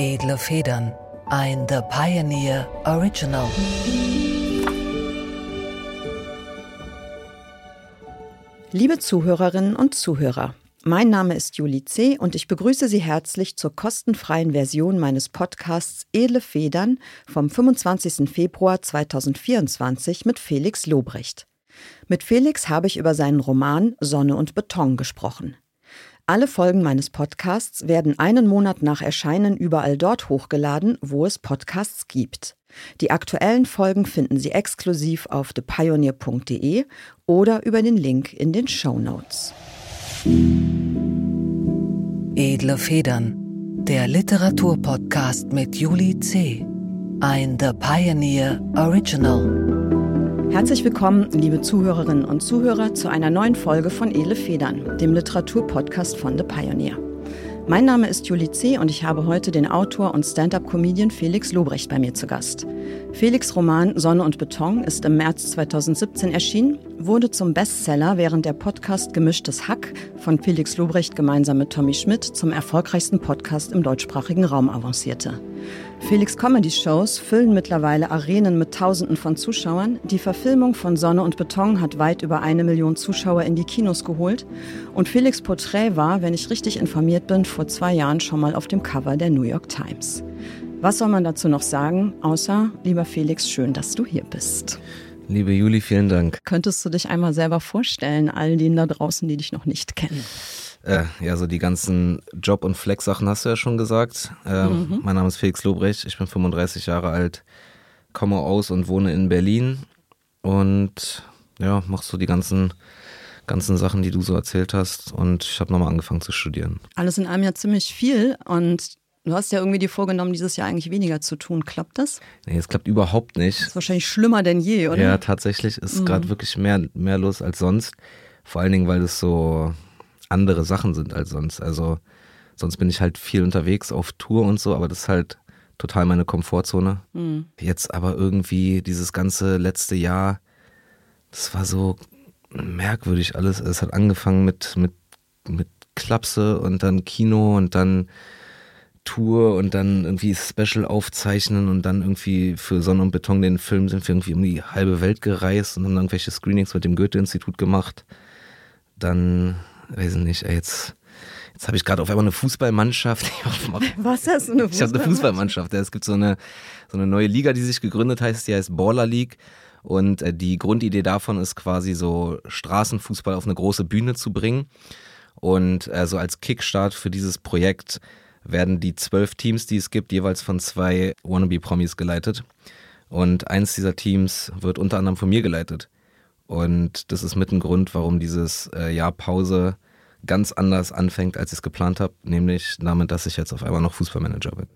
Edle Federn. Ein The Pioneer Original. Liebe Zuhörerinnen und Zuhörer, mein Name ist Julie C. und ich begrüße Sie herzlich zur kostenfreien Version meines Podcasts Edle Federn vom 25. Februar 2024 mit Felix Lobrecht. Mit Felix habe ich über seinen Roman Sonne und Beton gesprochen. Alle Folgen meines Podcasts werden einen Monat nach Erscheinen überall dort hochgeladen, wo es Podcasts gibt. Die aktuellen Folgen finden Sie exklusiv auf thepioneer.de oder über den Link in den Show Notes. Edle Federn, der Literaturpodcast mit Julie C. Ein The Pioneer Original. Herzlich willkommen, liebe Zuhörerinnen und Zuhörer, zu einer neuen Folge von Edle Federn, dem Literaturpodcast von The Pioneer. Mein Name ist Julie C. und ich habe heute den Autor und Stand-up-Comedian Felix Lobrecht bei mir zu Gast. Felix Roman Sonne und Beton ist im März 2017 erschienen, wurde zum Bestseller, während der Podcast Gemischtes Hack von Felix Lobrecht gemeinsam mit Tommy Schmidt zum erfolgreichsten Podcast im deutschsprachigen Raum avancierte. Felix Comedy Shows füllen mittlerweile Arenen mit Tausenden von Zuschauern. Die Verfilmung von Sonne und Beton hat weit über eine Million Zuschauer in die Kinos geholt. Und Felix Porträt war, wenn ich richtig informiert bin, vor zwei Jahren schon mal auf dem Cover der New York Times. Was soll man dazu noch sagen, außer, lieber Felix, schön, dass du hier bist. Liebe Juli, vielen Dank. Könntest du dich einmal selber vorstellen, all denen da draußen, die dich noch nicht kennen? Äh, ja, so die ganzen Job- und Flex-Sachen hast du ja schon gesagt. Ähm, mhm. Mein Name ist Felix Lobrecht, ich bin 35 Jahre alt, komme aus und wohne in Berlin und ja, machst so die ganzen ganzen Sachen, die du so erzählt hast und ich habe nochmal angefangen zu studieren. Alles in einem ja ziemlich viel und Du hast ja irgendwie dir vorgenommen, dieses Jahr eigentlich weniger zu tun. Klappt das? Nee, es klappt überhaupt nicht. Das ist wahrscheinlich schlimmer denn je, oder? Ja, tatsächlich ist mhm. gerade wirklich mehr, mehr los als sonst. Vor allen Dingen, weil es so andere Sachen sind als sonst. Also sonst bin ich halt viel unterwegs auf Tour und so, aber das ist halt total meine Komfortzone. Mhm. Jetzt aber irgendwie dieses ganze letzte Jahr, das war so merkwürdig alles. Es hat angefangen mit, mit, mit Klapse und dann Kino und dann Tour und dann irgendwie Special aufzeichnen und dann irgendwie für Sonne und Beton den Film sind wir irgendwie um die halbe Welt gereist und haben dann irgendwelche Screenings mit dem Goethe-Institut gemacht. Dann weiß ich nicht, ey, jetzt, jetzt habe ich gerade auf einmal eine Fußballmannschaft. Was hast du eine Fußballmannschaft? Ich habe eine Fußballmannschaft. Es gibt so eine, so eine neue Liga, die sich gegründet heißt, die heißt Baller League. Und äh, die Grundidee davon ist quasi so Straßenfußball auf eine große Bühne zu bringen. Und äh, so als Kickstart für dieses Projekt werden die zwölf Teams, die es gibt, jeweils von zwei Wannabe-Promis geleitet. Und eins dieser Teams wird unter anderem von mir geleitet. Und das ist mit ein Grund, warum dieses äh, Jahr Pause ganz anders anfängt, als ich es geplant habe, nämlich damit, dass ich jetzt auf einmal noch Fußballmanager bin.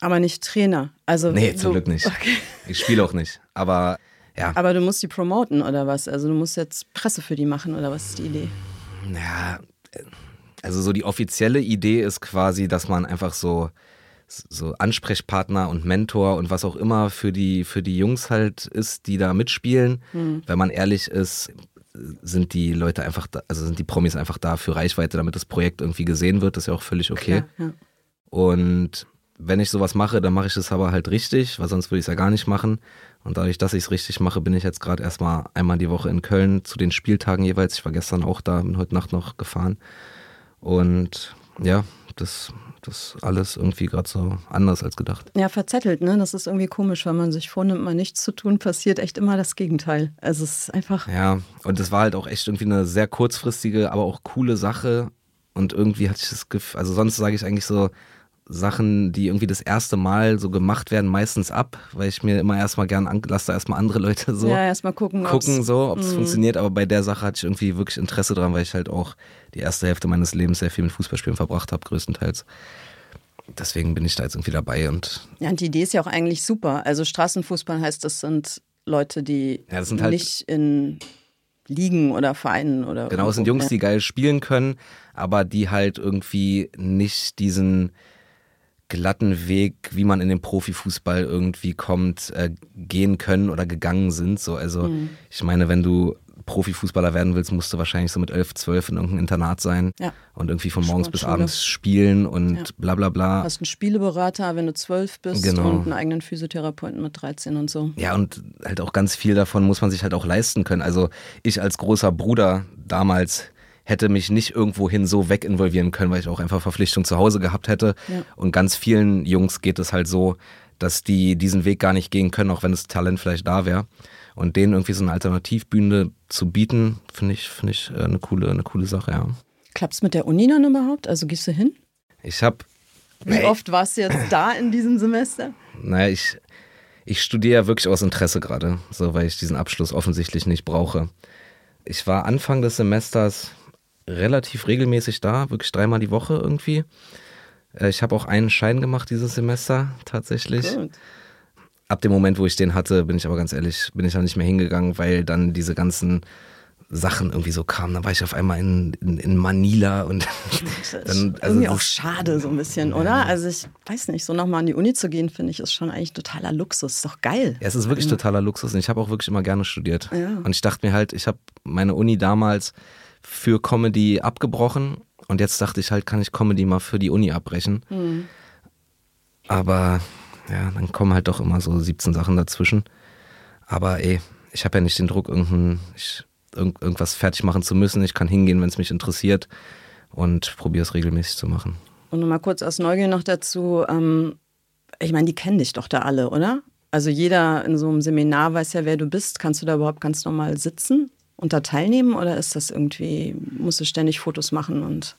Aber nicht Trainer. Also nee, zum Glück nicht. Okay. Ich spiele auch nicht. Aber ja. Aber du musst die promoten oder was? Also du musst jetzt Presse für die machen oder was ist die Idee? Ja, also so die offizielle Idee ist quasi, dass man einfach so so Ansprechpartner und Mentor und was auch immer für die, für die Jungs halt ist, die da mitspielen. Mhm. Wenn man ehrlich ist, sind die Leute einfach, da, also sind die Promis einfach da für Reichweite, damit das Projekt irgendwie gesehen wird, das ist ja auch völlig okay. Klar, ja. Und wenn ich sowas mache, dann mache ich es aber halt richtig, weil sonst würde ich es ja gar nicht machen. Und dadurch, dass ich es richtig mache, bin ich jetzt gerade erstmal einmal die Woche in Köln zu den Spieltagen jeweils. Ich war gestern auch da, bin heute Nacht noch gefahren. Und ja, das das alles irgendwie gerade so anders als gedacht. Ja, verzettelt, ne? Das ist irgendwie komisch, wenn man sich vornimmt, mal nichts zu tun, passiert echt immer das Gegenteil. Also es ist einfach. Ja, und es war halt auch echt irgendwie eine sehr kurzfristige, aber auch coole Sache. Und irgendwie hatte ich das Gefühl, also sonst sage ich eigentlich so, Sachen, die irgendwie das erste Mal so gemacht werden, meistens ab, weil ich mir immer erstmal gern an, lasse da erstmal andere Leute so ja, erstmal gucken, gucken so, ob es funktioniert. Aber bei der Sache hatte ich irgendwie wirklich Interesse dran, weil ich halt auch die erste Hälfte meines Lebens sehr viel mit Fußballspielen verbracht habe, größtenteils. Deswegen bin ich da jetzt irgendwie dabei und. Ja, und die Idee ist ja auch eigentlich super. Also Straßenfußball heißt, das sind Leute, die ja, sind halt nicht in Ligen oder Vereinen oder. Genau, es sind Jungs, die geil spielen können, aber die halt irgendwie nicht diesen glatten Weg, wie man in den Profifußball irgendwie kommt, äh, gehen können oder gegangen sind. So, also mhm. ich meine, wenn du Profifußballer werden willst, musst du wahrscheinlich so mit 11, 12 in irgendeinem Internat sein Ja. und irgendwie von morgens bis Sportschule. abends spielen und Ja. bla bla bla. Hast einen Spieleberater, wenn du zwölf bist Genau. und einen eigenen Physiotherapeuten mit 13 und so. Ja, und halt auch ganz viel davon muss man sich halt auch leisten können. Also ich als großer Bruder damals hätte mich nicht irgendwohin so weginvolvieren können, weil ich auch einfach Verpflichtung zu Hause gehabt hätte. Ja. Und ganz vielen Jungs geht es halt so, dass die diesen Weg gar nicht gehen können, auch wenn das Talent vielleicht da wäre. Und denen irgendwie so eine Alternativbühne zu bieten, finde ich, finde ich äh, eine coole, eine coole Sache, ja. Klappt's mit der Uni dann überhaupt? Also gehst du hin? Ich habe Wie oft warst du jetzt da in diesem Semester? Naja, ich, ich studiere wirklich aus Interesse gerade, so weil ich diesen Abschluss offensichtlich nicht brauche. Ich war Anfang des Semesters relativ regelmäßig da, wirklich dreimal die Woche irgendwie. Äh, Ich habe auch einen Schein gemacht dieses Semester tatsächlich. Gut. Ab dem Moment, wo ich den hatte, bin ich aber ganz ehrlich, bin ich da nicht mehr hingegangen, weil dann diese ganzen Sachen irgendwie so kamen. Dann war ich auf einmal in, in, in Manila und Das ist dann, also irgendwie auch schade so ein bisschen, oder? Also ich weiß nicht, so nochmal an die Uni zu gehen, finde ich, ist schon eigentlich totaler Luxus. Ist doch geil. Ja, es ist wirklich totaler Luxus und ich habe auch wirklich immer gerne studiert. Ja. Und ich dachte mir halt, ich habe meine Uni damals für Comedy abgebrochen und jetzt dachte ich halt, kann ich Comedy mal für die Uni abbrechen. Hm. Aber ja, dann kommen halt doch immer so 17 Sachen dazwischen. Aber ey, ich habe ja nicht den Druck, irgendein, ich, irgend, irgendwas fertig machen zu müssen. Ich kann hingehen, wenn es mich interessiert und probiere es regelmäßig zu machen. Und nochmal kurz aus Neugier noch dazu, ähm, ich meine, die kennen dich doch da alle, oder? Also jeder in so einem Seminar weiß ja, wer du bist. Kannst du da überhaupt ganz normal sitzen und da teilnehmen oder ist das irgendwie, musst du ständig Fotos machen und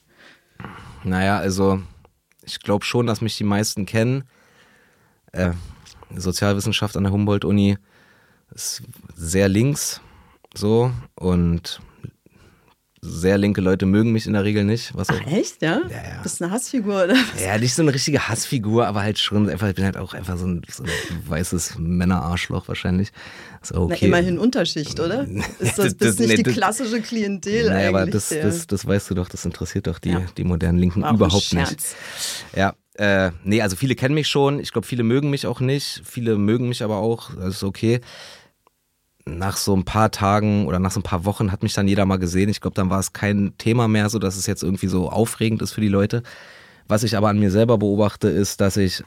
Naja, also ich glaube schon, dass mich die meisten kennen. Äh, Sozialwissenschaft an der Humboldt-Uni ist sehr links so und sehr linke Leute mögen mich in der Regel nicht. Was Ach, echt, ja? Ja, ja. Bist eine Hassfigur, oder? ja, nicht so eine richtige Hassfigur, aber halt schon einfach, ich bin halt auch einfach so ein, so ein weißes Männerarschloch wahrscheinlich. Na, okay. immerhin Unterschicht, oder? Ist das, Das- bist nicht nee, die das- klassische Klientel aber eigentlich. das, der- das, das weißt du doch, das interessiert doch die, Ja. die modernen Linken War überhaupt nicht. Ja, äh, nee, also viele kennen mich schon. Ich glaube, viele mögen mich auch nicht. Viele mögen mich aber auch. Das ist okay. Nach so ein paar Tagen oder nach so ein paar Wochen hat mich dann jeder mal gesehen. Ich glaube, dann war es kein Thema mehr, so dass es jetzt irgendwie so aufregend ist für die Leute. Was ich aber an mir selber beobachte, ist, dass ich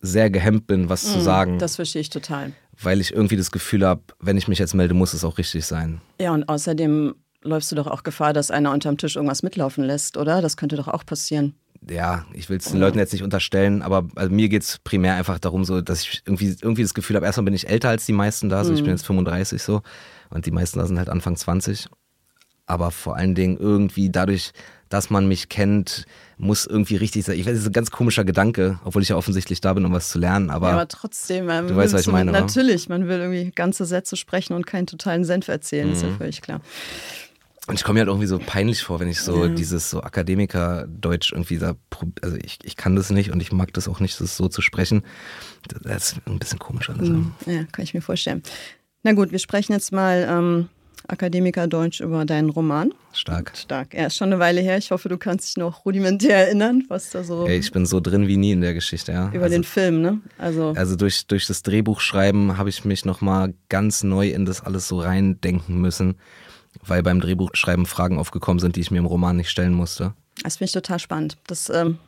sehr gehemmt bin, was zu sagen, Mhm, Das verstehe ich total. weil ich irgendwie das Gefühl habe, wenn ich mich jetzt melde, muss es auch richtig sein. Ja, und außerdem läufst du doch auch Gefahr, dass einer unterm Tisch irgendwas mitlaufen lässt, oder? Das könnte doch auch passieren. Ja, ich will es den Leuten jetzt nicht unterstellen, aber also mir geht es primär einfach darum, so, dass ich irgendwie, irgendwie das Gefühl habe, erstmal bin ich älter als die meisten da, so ich bin jetzt 35 so und die meisten da sind halt Anfang 20. Aber vor allen Dingen irgendwie dadurch, dass man mich kennt, muss irgendwie richtig sein. Ich weiß, das ist ein ganz komischer Gedanke, obwohl ich ja offensichtlich da bin, um was zu lernen, aber, ja, aber trotzdem, man du will weißt, was ich meine? Natürlich, man will irgendwie ganze Sätze sprechen und keinen totalen Senf erzählen, ist ja Mhm. völlig klar. Und ich komme mir halt irgendwie so peinlich vor, wenn ich so dieses so Akademiker-Deutsch irgendwie da, also ich, ich kann das nicht und ich mag das auch nicht, das so zu sprechen. Das ist ein bisschen komisch alles. ja. Mhm. Ja, kann ich mir vorstellen. Na gut, wir sprechen jetzt mal ähm, Akademiker Deutsch über deinen Roman. Stark. Stark. Er ist schon eine Weile her. Ich hoffe, du kannst dich noch rudimentär erinnern, was da so Ey, ich bin so drin wie nie in der Geschichte, ja. über also, den Film, ne? Also, also durch, durch das Drehbuchschreiben habe ich mich nochmal ganz neu in das alles so reindenken müssen, weil beim Drehbuchschreiben Fragen aufgekommen sind, die ich mir im Roman nicht stellen musste. das finde ich total spannend. Das ähm,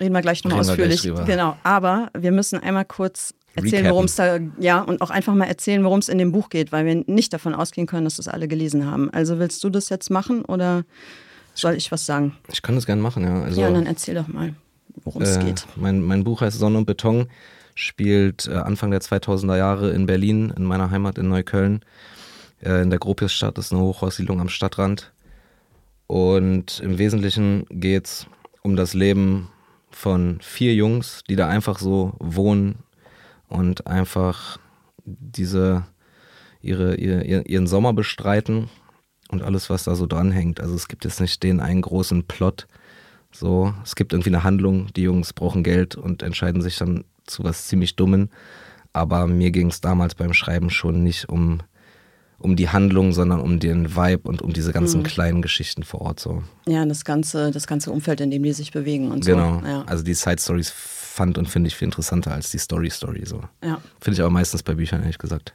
reden wir gleich nochmal gleich ausführlich. drüber. Genau. Aber wir müssen einmal kurz erzählen, worum es da, ja, und auch einfach mal erzählen, worum es in dem Buch geht, weil wir nicht davon ausgehen können, dass das alle gelesen haben. Also willst du das jetzt machen oder soll ich was sagen? Ich kann das gerne machen, ja. Also, ja, dann erzähl doch mal, worum es äh, geht. Mein, mein Buch heißt Sonne und Beton, spielt äh, Anfang der 2000er Jahre in Berlin, in meiner Heimat in Neukölln. Äh, in der Gropiusstadt ist eine Hochhaussiedlung am Stadtrand. Und im Wesentlichen geht es um das Leben von vier Jungs, die da einfach so wohnen und einfach diese, ihre, ihre, ihren Sommer bestreiten und alles, was da so dranhängt. Also es gibt jetzt nicht den einen großen Plot. So, es gibt irgendwie eine Handlung, die Jungs brauchen Geld und entscheiden sich dann zu was ziemlich Dummen. Aber mir ging es damals beim Schreiben schon nicht um, um die Handlung, sondern um den Vibe und um diese ganzen kleinen Geschichten vor Ort. So. Ja, das ganze, das ganze Umfeld, in dem die sich bewegen und Genau. so. Ja. Also die Side Stories fand und finde ich viel interessanter als die Story Story. So. ja. Finde ich aber meistens bei Büchern, ehrlich gesagt.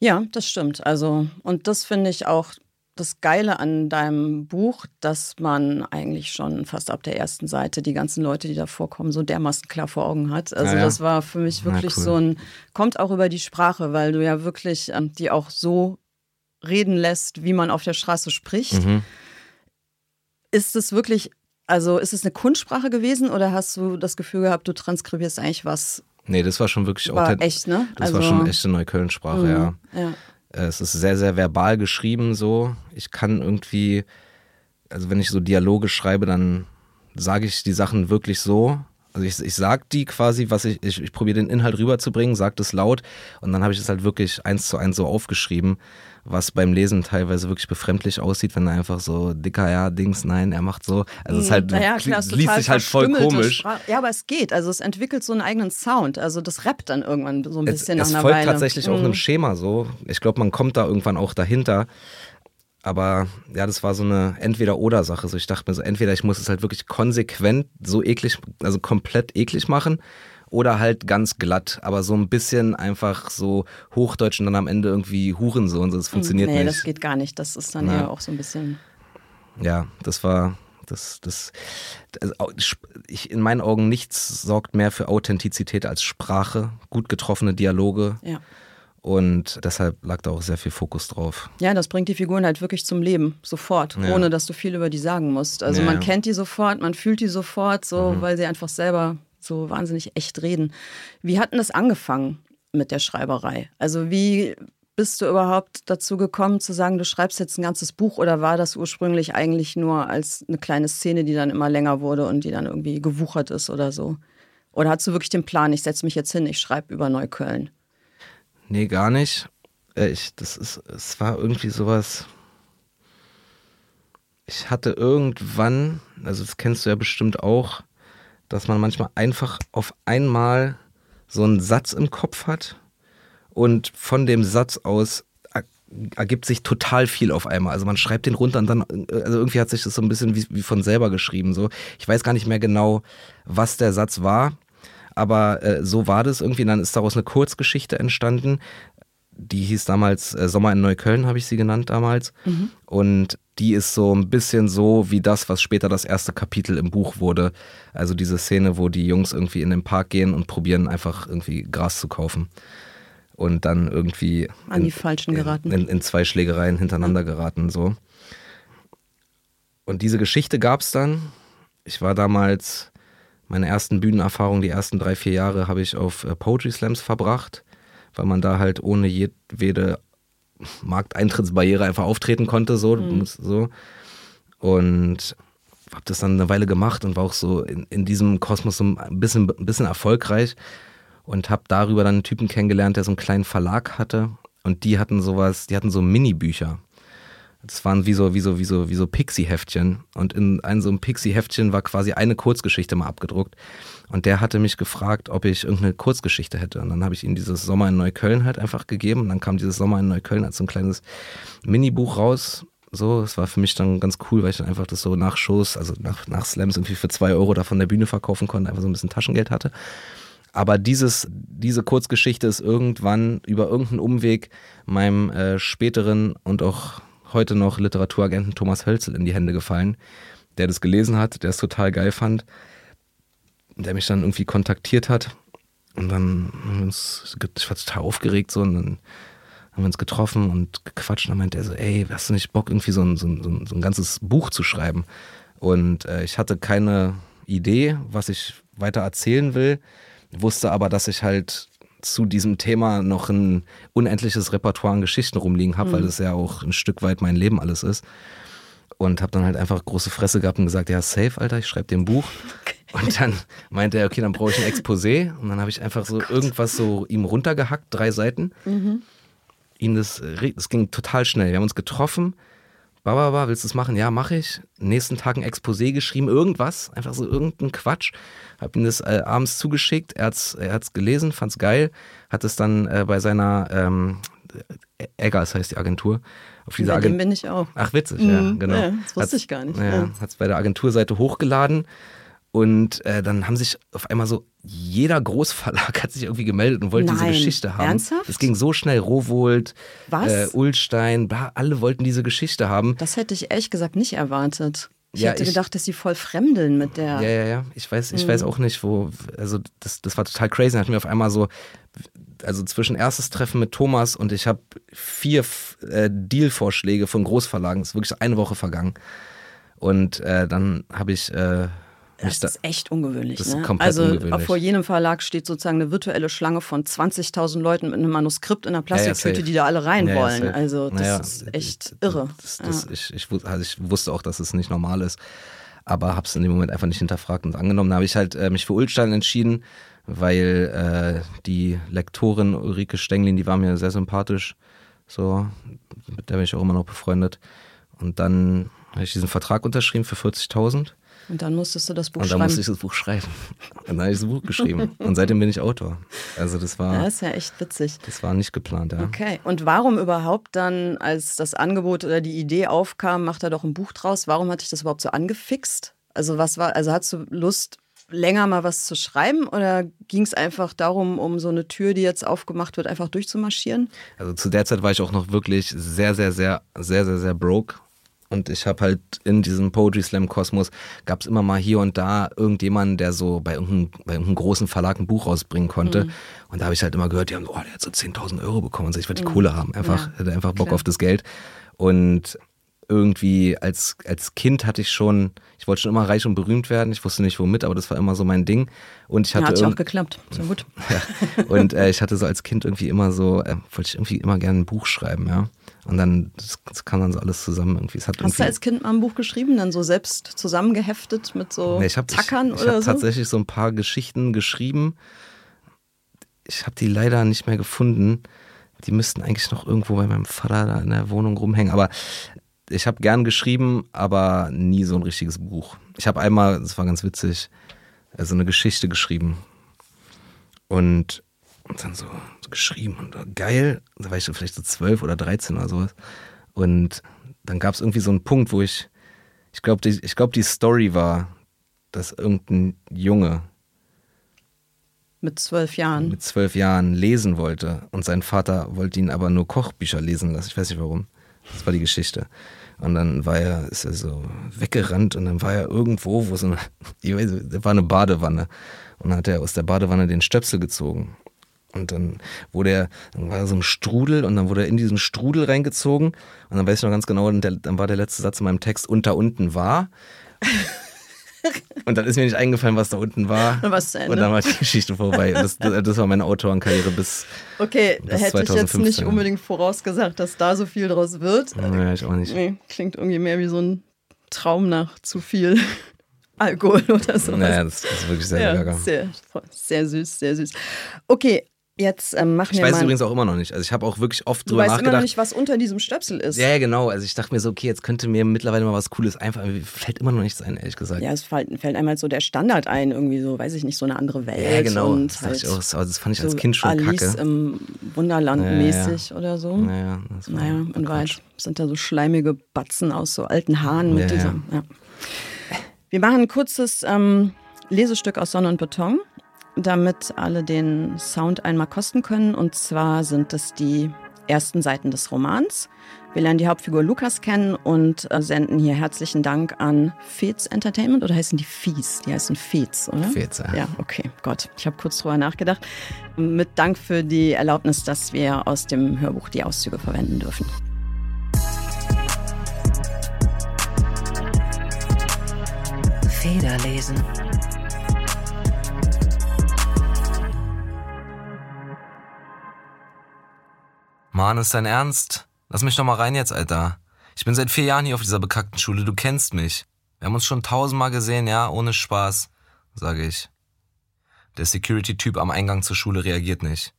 Ja, das stimmt. Also, und das finde ich auch das Geile an deinem Buch, dass man eigentlich schon fast ab der ersten Seite die ganzen Leute, die da vorkommen, so dermaßen klar vor Augen hat. Also ja, das war für mich wirklich ja, cool. so ein, kommt auch über die Sprache, weil du ja wirklich ähm, die auch so reden lässt, wie man auf der Straße spricht. Mhm. Ist es wirklich, also ist es eine Kunstsprache gewesen oder hast du das Gefühl gehabt, du transkribierst eigentlich was? Nee, das war schon wirklich authentisch. Echt, ne? Das also, war schon echte Neukölln-Sprache, mhm, ja. ja. Äh, es ist sehr, sehr verbal geschrieben so. Ich kann irgendwie, also wenn ich so Dialoge schreibe, dann sage ich die Sachen wirklich so. Also ich, ich sage die quasi, was ich, ich, ich probiere den Inhalt rüberzubringen, sage das laut und dann habe ich es halt wirklich eins zu eins so aufgeschrieben was beim Lesen teilweise wirklich befremdlich aussieht, wenn er einfach so dicker, ja, Dings, nein, er macht so. Also es ist halt, naja, klar, liest sich halt voll komisch. Sprache. Ja, aber es geht. Also es entwickelt so einen eigenen Sound. Also das rappt dann irgendwann so ein bisschen es, nach einer Weile. Es folgt tatsächlich mhm. auch einem Schema so. Ich glaube, man kommt da irgendwann auch dahinter. Aber ja, das war so eine Entweder-Oder-Sache. So, ich dachte mir so, entweder ich muss es halt wirklich konsequent so eklig, also komplett eklig machen oder halt ganz glatt, aber so ein bisschen einfach so Hochdeutsch und dann am Ende irgendwie Hurensohn, das funktioniert nee, nicht. Nee, das geht gar nicht. Das ist dann ja auch so ein bisschen. Ja, das war, das, das, also ich, in meinen Augen nichts sorgt mehr für Authentizität als Sprache, gut getroffene Dialoge. Ja. Und deshalb lag da auch sehr viel Fokus drauf. Ja, das bringt die Figuren halt wirklich zum Leben, sofort, ja. ohne dass du viel über die sagen musst. Also ja, man kennt die sofort, man fühlt die sofort, so, mhm. weil sie einfach selber so wahnsinnig echt reden. Wie hat denn das angefangen mit der Schreiberei? Also wie bist du überhaupt dazu gekommen zu sagen, du schreibst jetzt ein ganzes Buch oder war das ursprünglich eigentlich nur als eine kleine Szene, die dann immer länger wurde und die dann irgendwie gewuchert ist oder so? Oder hast du wirklich den Plan, ich setze mich jetzt hin, ich schreibe über Neukölln? Nee, gar nicht. Ich, das ist, es war irgendwie sowas. Ich hatte irgendwann, also das kennst du ja bestimmt auch, dass man manchmal einfach auf einmal so einen Satz im Kopf hat und von dem Satz aus ergibt sich total viel auf einmal. Also man schreibt den runter und dann, also irgendwie hat sich das so ein bisschen wie, wie von selber geschrieben. So. Ich weiß gar nicht mehr genau, was der Satz war, aber äh, so war das irgendwie. Und dann ist daraus eine Kurzgeschichte entstanden. Die hieß damals äh, Sommer in Neukölln, habe ich sie genannt damals. Mhm. Und die ist so ein bisschen so wie das, was später das erste Kapitel im Buch wurde. Also diese Szene, wo die Jungs irgendwie in den Park gehen und probieren einfach irgendwie Gras zu kaufen. Und dann irgendwie an die Falschen geraten. In, in, in zwei Schlägereien hintereinander geraten. So. Und diese Geschichte gab es dann. Ich war damals, meine ersten Bühnenerfahrungen, die ersten drei, vier Jahre habe ich auf äh, Poetry Slams verbracht, weil man da halt ohne jedwede Markteintrittsbarriere einfach auftreten konnte, so, mhm. so. Und habe das dann eine Weile gemacht und war auch so in, in diesem Kosmos so ein bisschen, ein bisschen erfolgreich und habe darüber dann einen Typen kennengelernt, der so einen kleinen Verlag hatte und die hatten sowas, die hatten so Mini-Bücher. Das waren wie so, wie so, wie so, wie so Pixie-Heftchen. Und in einem so einem Pixie-Heftchen war quasi eine Kurzgeschichte mal abgedruckt. Und der hatte mich gefragt, ob ich irgendeine Kurzgeschichte hätte. Und dann habe ich ihm dieses Sommer in Neukölln halt einfach gegeben. Und dann kam dieses Sommer in Neukölln als so ein kleines Minibuch raus. So, es war für mich dann ganz cool, weil ich dann einfach das so nach Shows, also nach, nach Slams irgendwie für zwei Euro da von der Bühne verkaufen konnte, einfach so ein bisschen Taschengeld hatte. Aber dieses, diese Kurzgeschichte ist irgendwann über irgendeinen Umweg meinem äh, späteren und auch heute noch Literaturagenten Thomas Hölzel in die Hände gefallen, der das gelesen hat, der es total geil fand, der mich dann irgendwie kontaktiert hat. Und dann haben wir uns, ich war total aufgeregt so und dann haben wir uns getroffen und gequatscht und dann meinte er so, ey, hast du nicht Bock, irgendwie so ein, so ein, so ein ganzes Buch zu schreiben? Und äh, ich hatte keine Idee, was ich weiter erzählen will, wusste aber, dass ich halt zu diesem Thema noch ein unendliches Repertoire an Geschichten rumliegen habe, mhm. weil das ja auch ein Stück weit mein Leben alles ist. Und habe dann halt einfach große Fresse gehabt und gesagt, ja, safe, Alter, ich schreibe ein Buch. Und dann meinte er, okay, dann brauche ich ein Exposé. Und dann habe ich einfach so oh irgendwas so ihm runtergehackt, drei Seiten. Mhm. Ihm das, das ging total schnell. Wir haben uns getroffen Baba, willst du es machen? Ja, mache ich. Nächsten Tag ein Exposé geschrieben, irgendwas, einfach so irgendein Quatsch. Hab ihm das äh, abends zugeschickt, er hat's, er hat's gelesen, fand's geil, hat es dann äh, bei seiner ähm, Eggers heißt die Agentur. Auf dieser Agentur. bin ich auch. Ach, witzig, mhm. ja, genau. Ja, das wusste hat's, ich gar nicht. Ja, ja. Hat es bei der Agenturseite hochgeladen Und äh, dann haben sich auf einmal so, jeder Großverlag hat sich irgendwie gemeldet und wollte Nein. diese Geschichte haben. Ernsthaft? Es ging so schnell, Rowold? Äh, Ulstein, bla, alle wollten diese Geschichte haben. Das hätte ich ehrlich gesagt nicht erwartet. Ich Ja, hätte ich- gedacht, dass sie voll fremdeln mit der. Ja, ja, ja. Ich weiß, ich Mhm. weiß auch nicht, wo, also das, das war total crazy. Dann hatten wir auf einmal so, also zwischen erstes Treffen mit Thomas und ich habe vier äh, Dealvorschläge von Großverlagen. Es ist wirklich eine Woche vergangen. Und äh, dann habe ich äh, Das da, ist echt ungewöhnlich. Das ist ne? komplett also ungewöhnlich. vor jedem Verlag steht sozusagen eine virtuelle Schlange von 20.000 Leuten mit einem Manuskript in einer Ja, ja, Plastiktüte, safe. die da alle rein Ja, ja, wollen. Also das ist echt irre. Das, das, ich, ich, also ich wusste auch, dass es nicht normal ist, aber habe es in dem Moment einfach nicht hinterfragt und angenommen. Da habe ich halt äh, mich für Ulstein entschieden, weil äh, die Lektorin Ulrike Stenglin, die war mir sehr sympathisch, so mit der bin ich auch immer noch befreundet. Und dann habe ich diesen Vertrag unterschrieben für 40.000 Und dann musstest du das Buch und dann schreiben. musste ich das Buch schreiben. Und dann habe ich das Buch geschrieben und seitdem bin ich Autor. Also das war, ja, ist ja echt witzig. das war nicht geplant, ja. Okay. Und warum überhaupt dann, als das Angebot oder die Idee aufkam, macht er doch ein Buch draus? Warum hat dich das überhaupt so angefixt? Also was war, also hast du Lust, länger mal was zu schreiben oder ging es einfach darum, um so eine Tür, die jetzt aufgemacht wird, einfach durchzumarschieren? Also zu der Zeit war ich auch noch wirklich sehr, sehr, sehr, sehr, sehr, sehr broke. Und ich habe halt in diesem Poetry Slam Kosmos gab es immer mal hier und da irgendjemanden, der so bei irgendeinem, bei irgendeinem großen Verlag ein Buch rausbringen konnte. Mhm. Und da habe ich halt immer gehört, die haben, oh, der hat so 10.000 Euro bekommen und so. Ich wollte die Kohle haben, einfach, Mhm. Ja, hatte einfach Bock klar. auf das Geld. Und irgendwie als, als Kind hatte ich schon, ich wollte schon immer reich und berühmt werden. Ich wusste nicht womit, aber das war immer so mein Ding. Und ich Ja, hatte hat sich auch geklappt. So gut. ja. Und äh, ich hatte so als Kind irgendwie immer so, äh, wollte ich irgendwie immer gerne ein Buch schreiben, ja. Und dann, das, das kam dann so alles zusammen irgendwie. Es hat Hast du irgendwie, als Kind mal ein Buch geschrieben, dann so selbst zusammengeheftet mit so Nee, ich habe Tackern ich, ich oder hab so? tatsächlich so ein paar Geschichten geschrieben. Ich habe die leider nicht mehr gefunden. Die müssten eigentlich noch irgendwo bei meinem Vater da in der Wohnung rumhängen. Aber ich habe gern geschrieben, aber nie so ein richtiges Buch. Ich habe einmal, das war ganz witzig, äh, so eine Geschichte geschrieben. Und, und dann so, so geschrieben und äh, geil. Da war ich so vielleicht so zwölf oder 13 oder sowas. Und dann gab es irgendwie so einen Punkt, wo ich, ich glaube, die, ich glaub, die Story war, dass irgendein Junge Mit zwölf Jahren. mit zwölf Jahren lesen wollte und sein Vater wollte ihn aber nur Kochbücher lesen lassen. Ich weiß nicht warum. Das war die Geschichte. Und dann war er, ist er so weggerannt und dann war er irgendwo, wo so eine, ich weiß, da war eine Badewanne. Und dann hat er aus der Badewanne den Stöpsel gezogen. Und dann wurde er, dann war er so ein Strudel und dann wurde er in diesen Strudel reingezogen. Und dann weiß ich noch ganz genau, und der, dann war der letzte Satz in meinem Text, und da unten war. Und dann ist mir nicht eingefallen, was da unten war. Zu Ende. Und dann war die Geschichte vorbei. Das, das, war meine Autorenkarriere bis. Okay, Bis hätte ich jetzt 2015, nicht ja. unbedingt vorausgesagt, dass da so viel draus wird. Naja, ich auch nicht. Nee, klingt irgendwie mehr wie so ein Traum nach zu viel Alkohol oder sowas. Naja, das, ist wirklich sehr ja, ärger. sehr, sehr süß, sehr süß. Okay, jetzt ähm, machen Ich wir weiß es mal. übrigens auch immer noch nicht. Also ich habe auch wirklich oft du drüber weißt immer noch nachgedacht. nicht, was unter diesem Stöpsel ist. ja, genau. Also ich dachte mir so, okay, jetzt könnte mir mittlerweile mal was Cooles einfallen. Mir fällt immer noch nichts ein, ehrlich gesagt. Ja, es fällt, fällt einmal so der Standard ein, irgendwie so, weiß ich nicht, so eine andere Welt. Ja, genau. Und Das, halt ich auch. Das- aber das fand ich als so Kind schon Alice kacke. im Wunderland Ja, ja, ja. mäßig oder so. Naja, das war Naja, war in Wahrheit sind da so schleimige Batzen aus so alten Haaren mit Ja, dieser. Wir machen ein kurzes ähm, Lesestück aus Sonne und Beton, damit alle den Sound einmal kosten können. Und zwar sind es die ersten Seiten des Romans. Wir lernen die Hauptfigur Lukas kennen und äh, senden hier herzlichen Dank an Fez Entertainment oder heißen die Fies? Die heißen Fez, oder? Fez, ja. Ja, okay, Gott. Ich habe kurz drüber nachgedacht. Mit Dank für die Erlaubnis, dass wir aus dem Hörbuch die Auszüge verwenden dürfen. Federlesen. Mann, ist dein Ernst? Lass mich doch mal rein jetzt, Alter. Ich bin seit vier Jahren hier auf dieser bekackten Schule, du kennst mich. Wir haben uns schon tausendmal gesehen, ja, ohne Spaß, sage ich. Der Security-Typ am Eingang zur Schule reagiert nicht.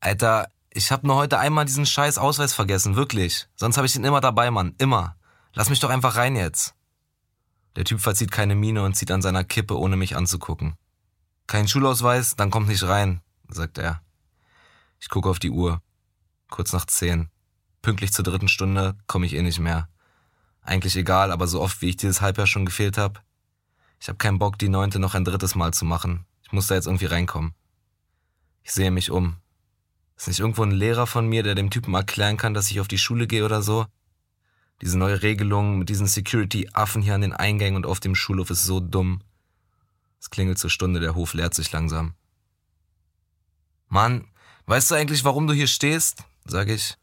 Alter, ich hab nur heute einmal diesen scheiß Ausweis vergessen, wirklich. Sonst habe ich ihn immer dabei, Mann, immer. Lass mich doch einfach rein jetzt. Der Typ verzieht keine Miene und zieht an seiner Kippe, ohne mich anzugucken. Kein Schulausweis, dann kommt nicht rein, sagt er. Ich gucke auf die Uhr. Kurz nach zehn. Pünktlich zur dritten Stunde komme ich eh nicht mehr. Eigentlich egal, aber so oft wie ich dieses Halbjahr schon gefehlt hab. Ich habe keinen Bock, die neunte noch ein drittes Mal zu machen. Ich muss da jetzt irgendwie reinkommen. Ich sehe mich um. Ist nicht irgendwo ein Lehrer von mir, der dem Typen erklären kann, dass ich auf die Schule gehe oder so? Diese neue Regelung mit diesen Security-Affen hier an den Eingängen und auf dem Schulhof ist so dumm. Es klingelt zur Stunde, der Hof leert sich langsam. Mann, weißt du eigentlich, warum du hier stehst? Sag ich.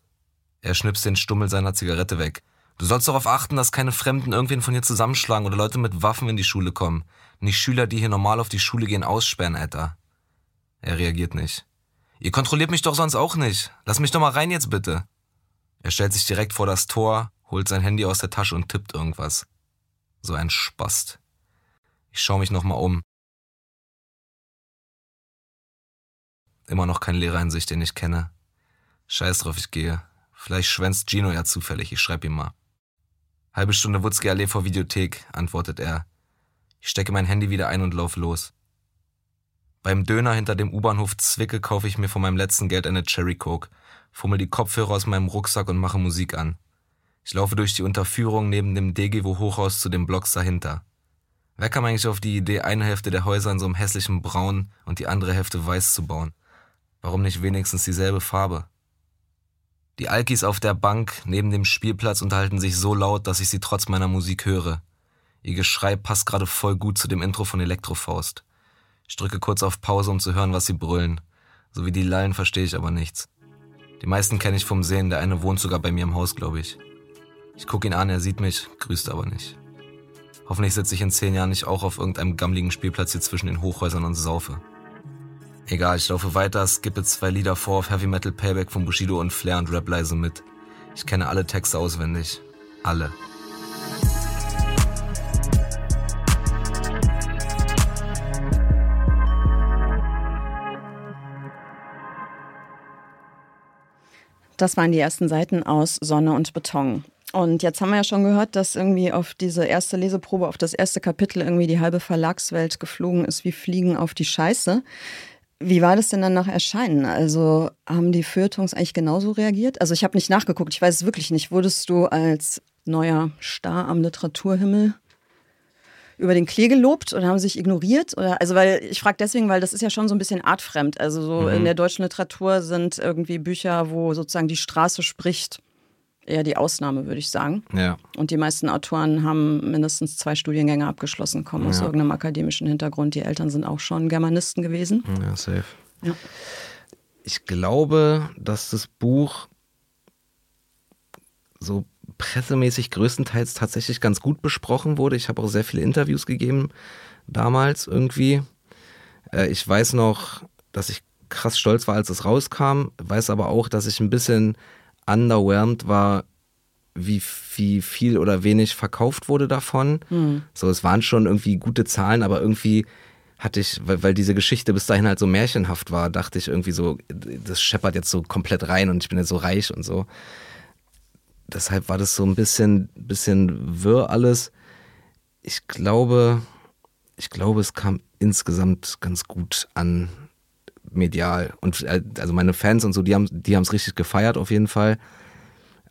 Er schnipst den Stummel seiner Zigarette weg. Du sollst darauf achten, dass keine Fremden irgendwen von hier zusammenschlagen oder Leute mit Waffen in die Schule kommen. Nicht Schüler, die hier normal auf die Schule gehen, aussperren, Alter. Er reagiert nicht. Ihr kontrolliert mich doch sonst auch nicht. Lass mich doch mal rein jetzt bitte. Er stellt sich direkt vor das Tor, holt sein Handy aus der Tasche und tippt irgendwas. So ein Spast. Ich schaue mich nochmal um. Immer noch kein Lehrer in sich, den ich kenne. Scheiß drauf, ich gehe. Vielleicht schwänzt Gino ja zufällig, ich schreib ihm mal. Halbe Stunde Wutzke Allee vor Videothek, antwortet er. Ich stecke mein Handy wieder ein und lauf los. Beim Döner hinter dem U-Bahnhof Zwicke kaufe ich mir von meinem letzten Geld eine Cherry Coke, fummel die Kopfhörer aus meinem Rucksack und mache Musik an. Ich laufe durch die Unterführung neben dem Degewo Hochhaus zu den Blocks dahinter. Wer kam eigentlich auf die Idee, eine Hälfte der Häuser in so einem hässlichen Braun und die andere Hälfte weiß zu bauen? Warum nicht wenigstens dieselbe Farbe? Die Alkis auf der Bank neben dem Spielplatz unterhalten sich so laut, dass ich sie trotz meiner Musik höre. Ihr Geschrei passt gerade voll gut zu dem Intro von Elektrofaust. Ich drücke kurz auf Pause, um zu hören, was sie brüllen. So wie die Lallen verstehe ich aber nichts. Die meisten kenne ich vom Sehen, der eine wohnt sogar bei mir im Haus, glaube ich. Ich gucke ihn an, er sieht mich, grüßt aber nicht. Hoffentlich sitze ich in zehn Jahren nicht auch auf irgendeinem gammligen Spielplatz hier zwischen den Hochhäusern und saufe. Egal, ich laufe weiter, skippe zwei Lieder vor auf Heavy Metal Payback von Bushido und Flair und rap leise mit. Ich kenne alle Texte auswendig. Alle. Das waren die ersten Seiten aus Sonne und Beton. Und jetzt haben wir ja schon gehört, dass irgendwie auf diese erste Leseprobe, auf das erste Kapitel irgendwie die halbe Verlagswelt geflogen ist wie Fliegen auf die Scheiße. Wie war das denn dann nach Erscheinen? Also haben die Feuilletons eigentlich genauso reagiert? Also ich habe nicht nachgeguckt, ich weiß es wirklich nicht. Wurdest du als neuer Star am Literaturhimmel über den Klee gelobt oder haben sie sich ignoriert? Oder, also weil ich frage deswegen, weil das ist ja schon so ein bisschen artfremd. Also so mhm. in der deutschen Literatur sind irgendwie Bücher, wo sozusagen die Straße spricht, eher die Ausnahme, würde ich sagen. Ja. Und die meisten Autoren haben mindestens zwei Studiengänge abgeschlossen, kommen ja. aus irgendeinem akademischen Hintergrund. Die Eltern sind auch schon Germanisten gewesen. Ja, safe. Ja. Ich glaube, dass das Buch so pressemäßig größtenteils tatsächlich ganz gut besprochen wurde. Ich habe auch sehr viele Interviews gegeben damals irgendwie. Äh, ich weiß noch, dass ich krass stolz war, als es rauskam, weiß aber auch, dass ich ein bisschen underwhelmed war, wie, wie viel oder wenig verkauft wurde davon. Mhm. So, es waren schon irgendwie gute Zahlen, aber irgendwie hatte ich, weil, weil diese Geschichte bis dahin halt so märchenhaft war, dachte ich irgendwie so, das scheppert jetzt so komplett rein und ich bin jetzt so reich und so. Deshalb war das so ein bisschen, bisschen wirr alles. Ich glaube, ich glaube, es kam insgesamt ganz gut an medial. Und äh, also meine Fans und so, die haben die es richtig gefeiert auf jeden Fall.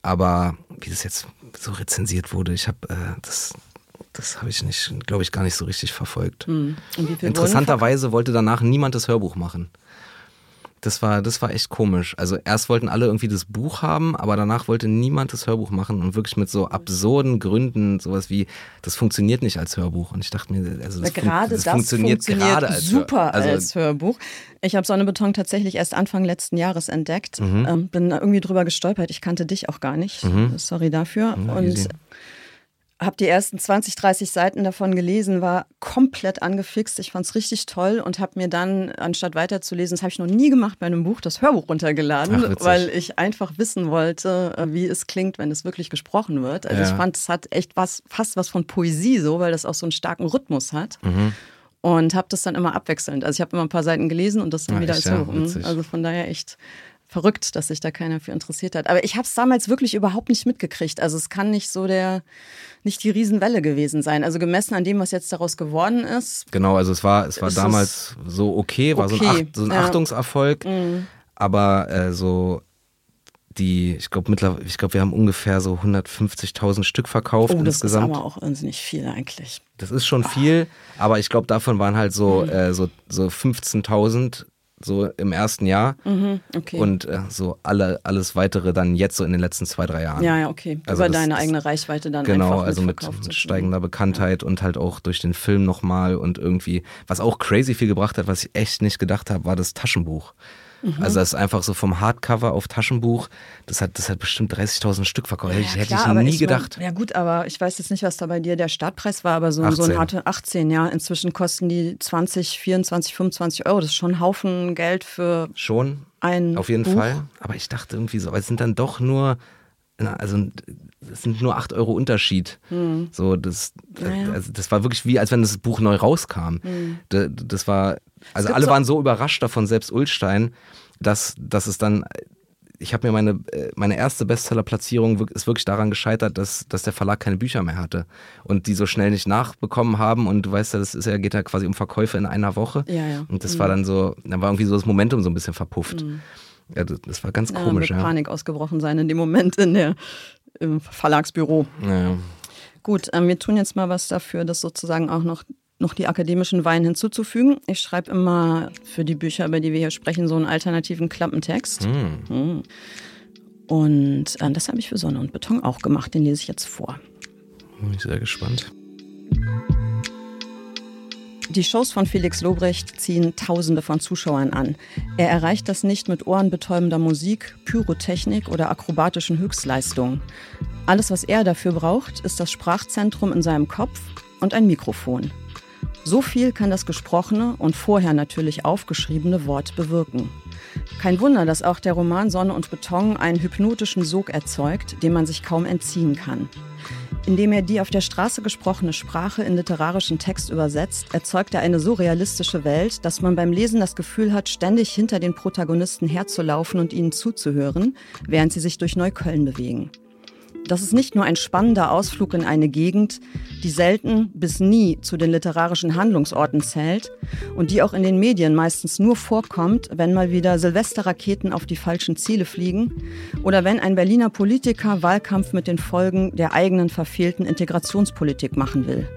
Aber wie das jetzt so rezensiert wurde, ich habe äh, das das habe ich nicht, glaube ich, gar nicht so richtig verfolgt. Mhm. Interessanterweise wollte danach niemand das Hörbuch machen. Das war, das war echt komisch. Also erst wollten alle irgendwie das Buch haben, aber danach wollte niemand das Hörbuch machen und wirklich mit so absurden Gründen, sowas wie, das funktioniert nicht als Hörbuch. Und ich dachte mir, also das, gerade fun das, das funktioniert, funktioniert gerade als super also, als Hörbuch. Ich habe Sonnebeton tatsächlich erst Anfang letzten Jahres entdeckt. Mhm. Ähm, bin irgendwie drüber gestolpert. Ich kannte dich auch gar nicht. Mhm. Sorry dafür. Ja, und habe die ersten 20, 30 Seiten davon gelesen, war komplett angefixt. Ich fand es richtig toll und habe mir dann, anstatt weiterzulesen, das habe ich noch nie gemacht bei einem Buch, das Hörbuch runtergeladen, Ach, weil ich einfach wissen wollte, äh, wie es klingt, wenn es wirklich gesprochen wird. Also Ja. ich fand, es hat echt was, fast was von Poesie so, weil das auch so einen starken Rhythmus hat. Mhm. Und habe das dann immer abwechselnd. Also ich habe immer ein paar Seiten gelesen und das dann Ah, wieder als ja, Hörbuch. Mhm. Also von daher echt verrückt, dass sich da keiner für interessiert hat. Aber ich habe es damals wirklich überhaupt nicht mitgekriegt. Also es kann nicht so der, nicht die Riesenwelle gewesen sein. Also gemessen an dem, was jetzt daraus geworden ist. Genau, also es war, es war damals so okay, war so ein, okay, Acht, so ein ja. Achtungserfolg, Mhm. aber äh, so die, ich glaube mittlerweile, ich glaube, wir haben ungefähr so 150.000 Stück verkauft Oh, das insgesamt. ist aber auch irrsinnig viel eigentlich. Das ist schon viel, aber ich glaube, davon waren halt Mhm. so, äh, so, so 15.000 so im ersten Jahr Mhm, okay. und äh, so alle, alles weitere dann jetzt so in den letzten zwei, drei Jahren. ja, ja, okay. Also Über deine eigene Reichweite dann Genau, einfach also mit, mit steigender Bekanntheit und halt auch durch den Film nochmal und irgendwie, was auch crazy viel gebracht hat, was ich echt nicht gedacht habe, war das Taschenbuch. Mhm. Also das ist einfach so vom Hardcover auf Taschenbuch, das hat, das hat bestimmt 30.000 Stück verkauft. hätte ich, hätte klar, ich nie ich gedacht. Mein, ja gut, aber ich weiß jetzt nicht, was da bei dir der Startpreis war, aber so, so 18. ein harte 18, ja. Inzwischen kosten die 20, 24, 25 Euro. Das ist schon ein Haufen Geld für Schon, ein auf jeden Buch. Fall. Aber ich dachte irgendwie so, aber es sind dann doch nur, also es sind nur 8 Euro Unterschied. So, das, Hm. Ja, ja. also das war wirklich wie, als wenn das Buch neu rauskam. Da- Das war, also alle so- waren so überrascht davon, selbst Ulstein, dass, dass es dann, ich habe mir meine, äh, meine erste Bestsellerplatzierung ist wirklich daran gescheitert, dass, dass der Verlag keine Bücher mehr hatte und die so schnell nicht nachbekommen haben und du weißt ja, das ist ja, geht ja quasi um Verkäufe in einer Woche. Ja, ja. Und das war dann so, dann war irgendwie so das Momentum so ein bisschen verpufft. Ja, das, das war ganz Ja, komisch, wird ja. Panik ausgebrochen sein in dem Moment in der, im Verlagsbüro. ja. Gut, ähm, wir tun jetzt mal was dafür, das sozusagen auch noch, noch die akademischen Weine hinzuzufügen. Ich schreibe immer für die Bücher, über die wir hier sprechen, so einen alternativen Klappentext. Mhm. Und äh, das habe ich für Sonne und Beton auch gemacht. Den lese ich jetzt vor. Bin ich sehr gespannt. Die Shows von Felix Lobrecht ziehen Tausende von Zuschauern an. Er erreicht das nicht mit ohrenbetäubender Musik, Pyrotechnik oder akrobatischen Höchstleistungen. Alles, was er dafür braucht, ist das Sprachzentrum in seinem Kopf und ein Mikrofon. So viel kann das gesprochene und vorher natürlich aufgeschriebene Wort bewirken. Kein Wunder, dass auch der Roman Sonne und Beton einen hypnotischen Sog erzeugt, dem man sich kaum entziehen kann. Indem er die auf der Straße gesprochene Sprache in literarischen Text übersetzt, erzeugt er eine so realistische Welt, dass man beim Lesen das Gefühl hat, ständig hinter den Protagonisten herzulaufen und ihnen zuzuhören, während sie sich durch Neukölln bewegen. Das ist nicht nur ein spannender Ausflug in eine Gegend, die selten bis nie zu den literarischen Handlungsorten zählt und die auch in den Medien meistens nur vorkommt, wenn mal wieder Silvesterraketen auf die falschen Ziele fliegen oder wenn ein Berliner Politiker Wahlkampf mit den Folgen der eigenen verfehlten Integrationspolitik machen will.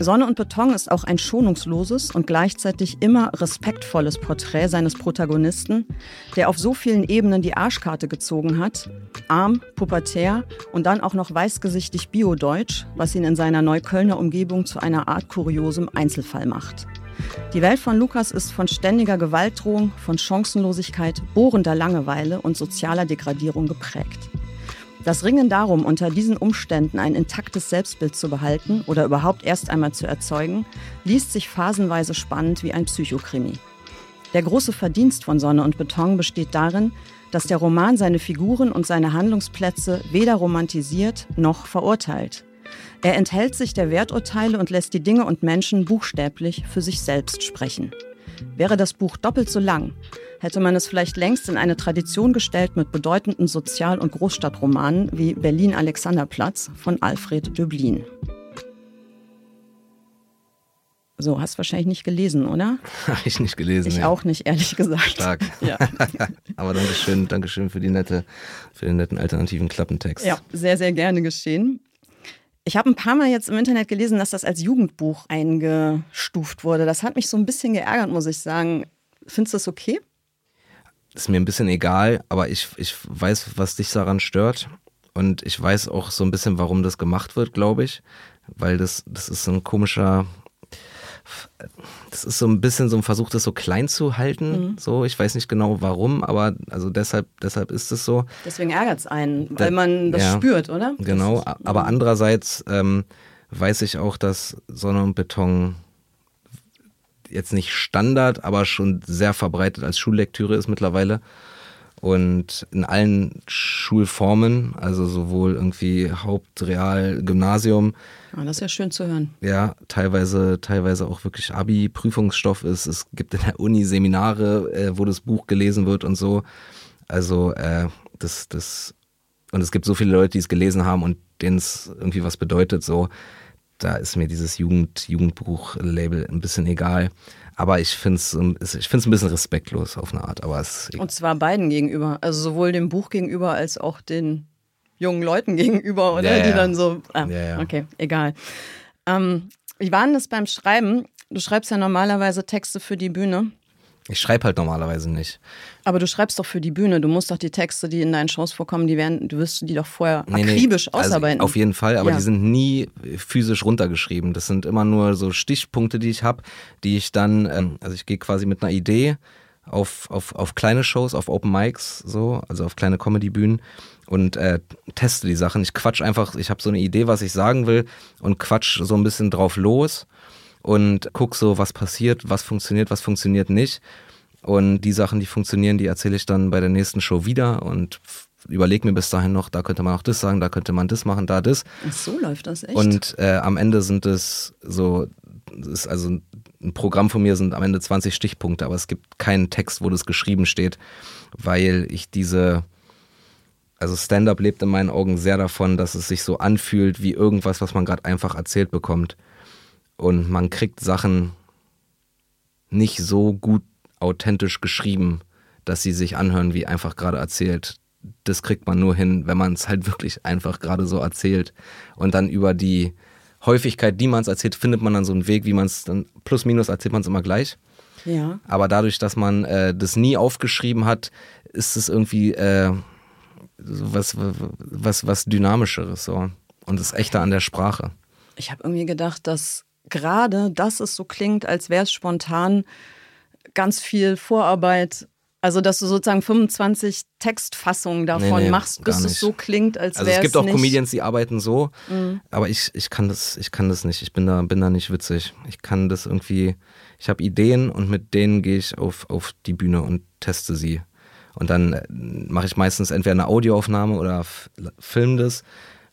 Sonne und Beton ist auch ein schonungsloses und gleichzeitig immer respektvolles Porträt seines Protagonisten, der auf so vielen Ebenen die Arschkarte gezogen hat. Arm, pubertär und dann auch noch weißgesichtig biodeutsch, was ihn in seiner Neuköllner Umgebung zu einer Art kuriosem Einzelfall macht. Die Welt von Lukas ist von ständiger Gewaltdrohung, von Chancenlosigkeit, bohrender Langeweile und sozialer Degradierung geprägt. Das Ringen darum, unter diesen Umständen ein intaktes Selbstbild zu behalten oder überhaupt erst einmal zu erzeugen, liest sich phasenweise spannend wie ein Psychokrimi. Der große Verdienst von Sonne und Beton besteht darin, dass der Roman seine Figuren und seine Handlungsplätze weder romantisiert noch verurteilt. Er enthält sich der Werturteile und lässt die Dinge und Menschen buchstäblich für sich selbst sprechen. Wäre das Buch doppelt so lang, hätte man es vielleicht längst in eine Tradition gestellt mit bedeutenden Sozial- und Großstadtromanen wie Berlin-Alexanderplatz von Alfred Döblin. So, hast wahrscheinlich nicht gelesen, oder? Habe ich nicht gelesen. Ich ja. auch nicht, ehrlich gesagt. Stark. Ja. Aber Dankeschön, Dankeschön für die nette, für den netten alternativen Klappentext. Ja, sehr, sehr gerne geschehen. Ich habe ein paar Mal jetzt im Internet gelesen, dass das als Jugendbuch eingestuft wurde. Das hat mich so ein bisschen geärgert, muss ich sagen. Findest du das okay? Ist mir ein bisschen egal, aber ich, ich weiß, was dich daran stört. Und ich weiß auch so ein bisschen, warum das gemacht wird, glaube ich. Weil das, das ist ein komischer, das ist so ein bisschen so ein Versuch, das so klein zu halten. So, ich weiß nicht genau warum, aber also deshalb, deshalb ist es so. Deswegen ärgert es einen, Da- weil man das ja, spürt, oder? Genau, ist, aber andererseits ähm, weiß ich auch, dass Sonne und Beton jetzt nicht Standard, aber schon sehr verbreitet als Schullektüre ist mittlerweile. Und in allen Schulformen, also sowohl irgendwie Haupt-, Real-, Gymnasium, Ah, das ist ja schön zu hören. ja, teilweise, teilweise auch wirklich Abi-Prüfungsstoff ist. Es gibt in der Uni Seminare, äh, wo das Buch gelesen wird und so. Also, äh, das, das, und es gibt so viele Leute, die es gelesen haben und denen es irgendwie was bedeutet, so. Da ist mir dieses Jugend, Jugendbuch-Label ein bisschen egal. Aber ich finde es ich find's ein bisschen respektlos auf eine Art. Aber es Und zwar beiden gegenüber. Also sowohl dem Buch gegenüber als auch den jungen Leuten gegenüber, oder? Ja, Die ja. dann so. Ah, Ja, ja. Okay, egal. Ähm, wie war denn das beim Schreiben? Du schreibst ja normalerweise Texte für die Bühne. Ich schreibe halt normalerweise nicht. Aber du schreibst doch für die Bühne. Du musst doch die Texte, die in deinen Shows vorkommen, die werden, du wirst die doch vorher Nee, nee. akribisch Also ausarbeiten. auf jeden Fall, aber Ja. die sind nie physisch runtergeschrieben. Das sind immer nur so Stichpunkte, die ich habe, die ich dann, ähm, also ich gehe quasi mit einer Idee auf, auf, auf kleine Shows, auf Open Mics, so, also auf kleine Comedy-Bühnen und äh, teste die Sachen. Ich quatsch einfach, ich habe so eine Idee, was ich sagen will und quatsch so ein bisschen drauf los und guck so, was passiert, was funktioniert, was funktioniert nicht. Und die Sachen, die funktionieren, die erzähle ich dann bei der nächsten Show wieder und überlege mir bis dahin noch, da könnte man auch das sagen, da könnte man das machen, da das. Ach so läuft das echt. Und äh, am Ende sind es so, es ist also ein Programm von mir sind am Ende 20 Stichpunkte, aber es gibt keinen Text, wo das geschrieben steht, weil ich diese, also Stand-up lebt in meinen Augen sehr davon, dass es sich so anfühlt wie irgendwas, was man gerade einfach erzählt bekommt. Und man kriegt Sachen nicht so gut authentisch geschrieben, dass sie sich anhören wie einfach gerade erzählt. Das kriegt man nur hin, wenn man es halt wirklich einfach gerade so erzählt. Und dann über die Häufigkeit, die man es erzählt, findet man dann so einen Weg, wie man es dann plus minus erzählt man es immer gleich. ja. Aber dadurch, dass man äh, das nie aufgeschrieben hat, ist es irgendwie äh, was, was, was Dynamischeres so. Und das Echte an der Sprache. Ich habe irgendwie gedacht, dass gerade, dass es so klingt, als wäre es spontan ganz viel Vorarbeit. Also, dass du sozusagen 25 Textfassungen davon Nee, nee, machst, bis es so klingt, als Also wäre es gibt auch nicht. Comedians, die arbeiten so, aber ich, ich kann das, ich kann das nicht. Ich bin da, bin da nicht witzig. Ich kann das irgendwie, ich habe Ideen und mit denen gehe ich auf, auf die Bühne und teste sie. Und dann äh, mache ich meistens entweder eine Audioaufnahme oder film das.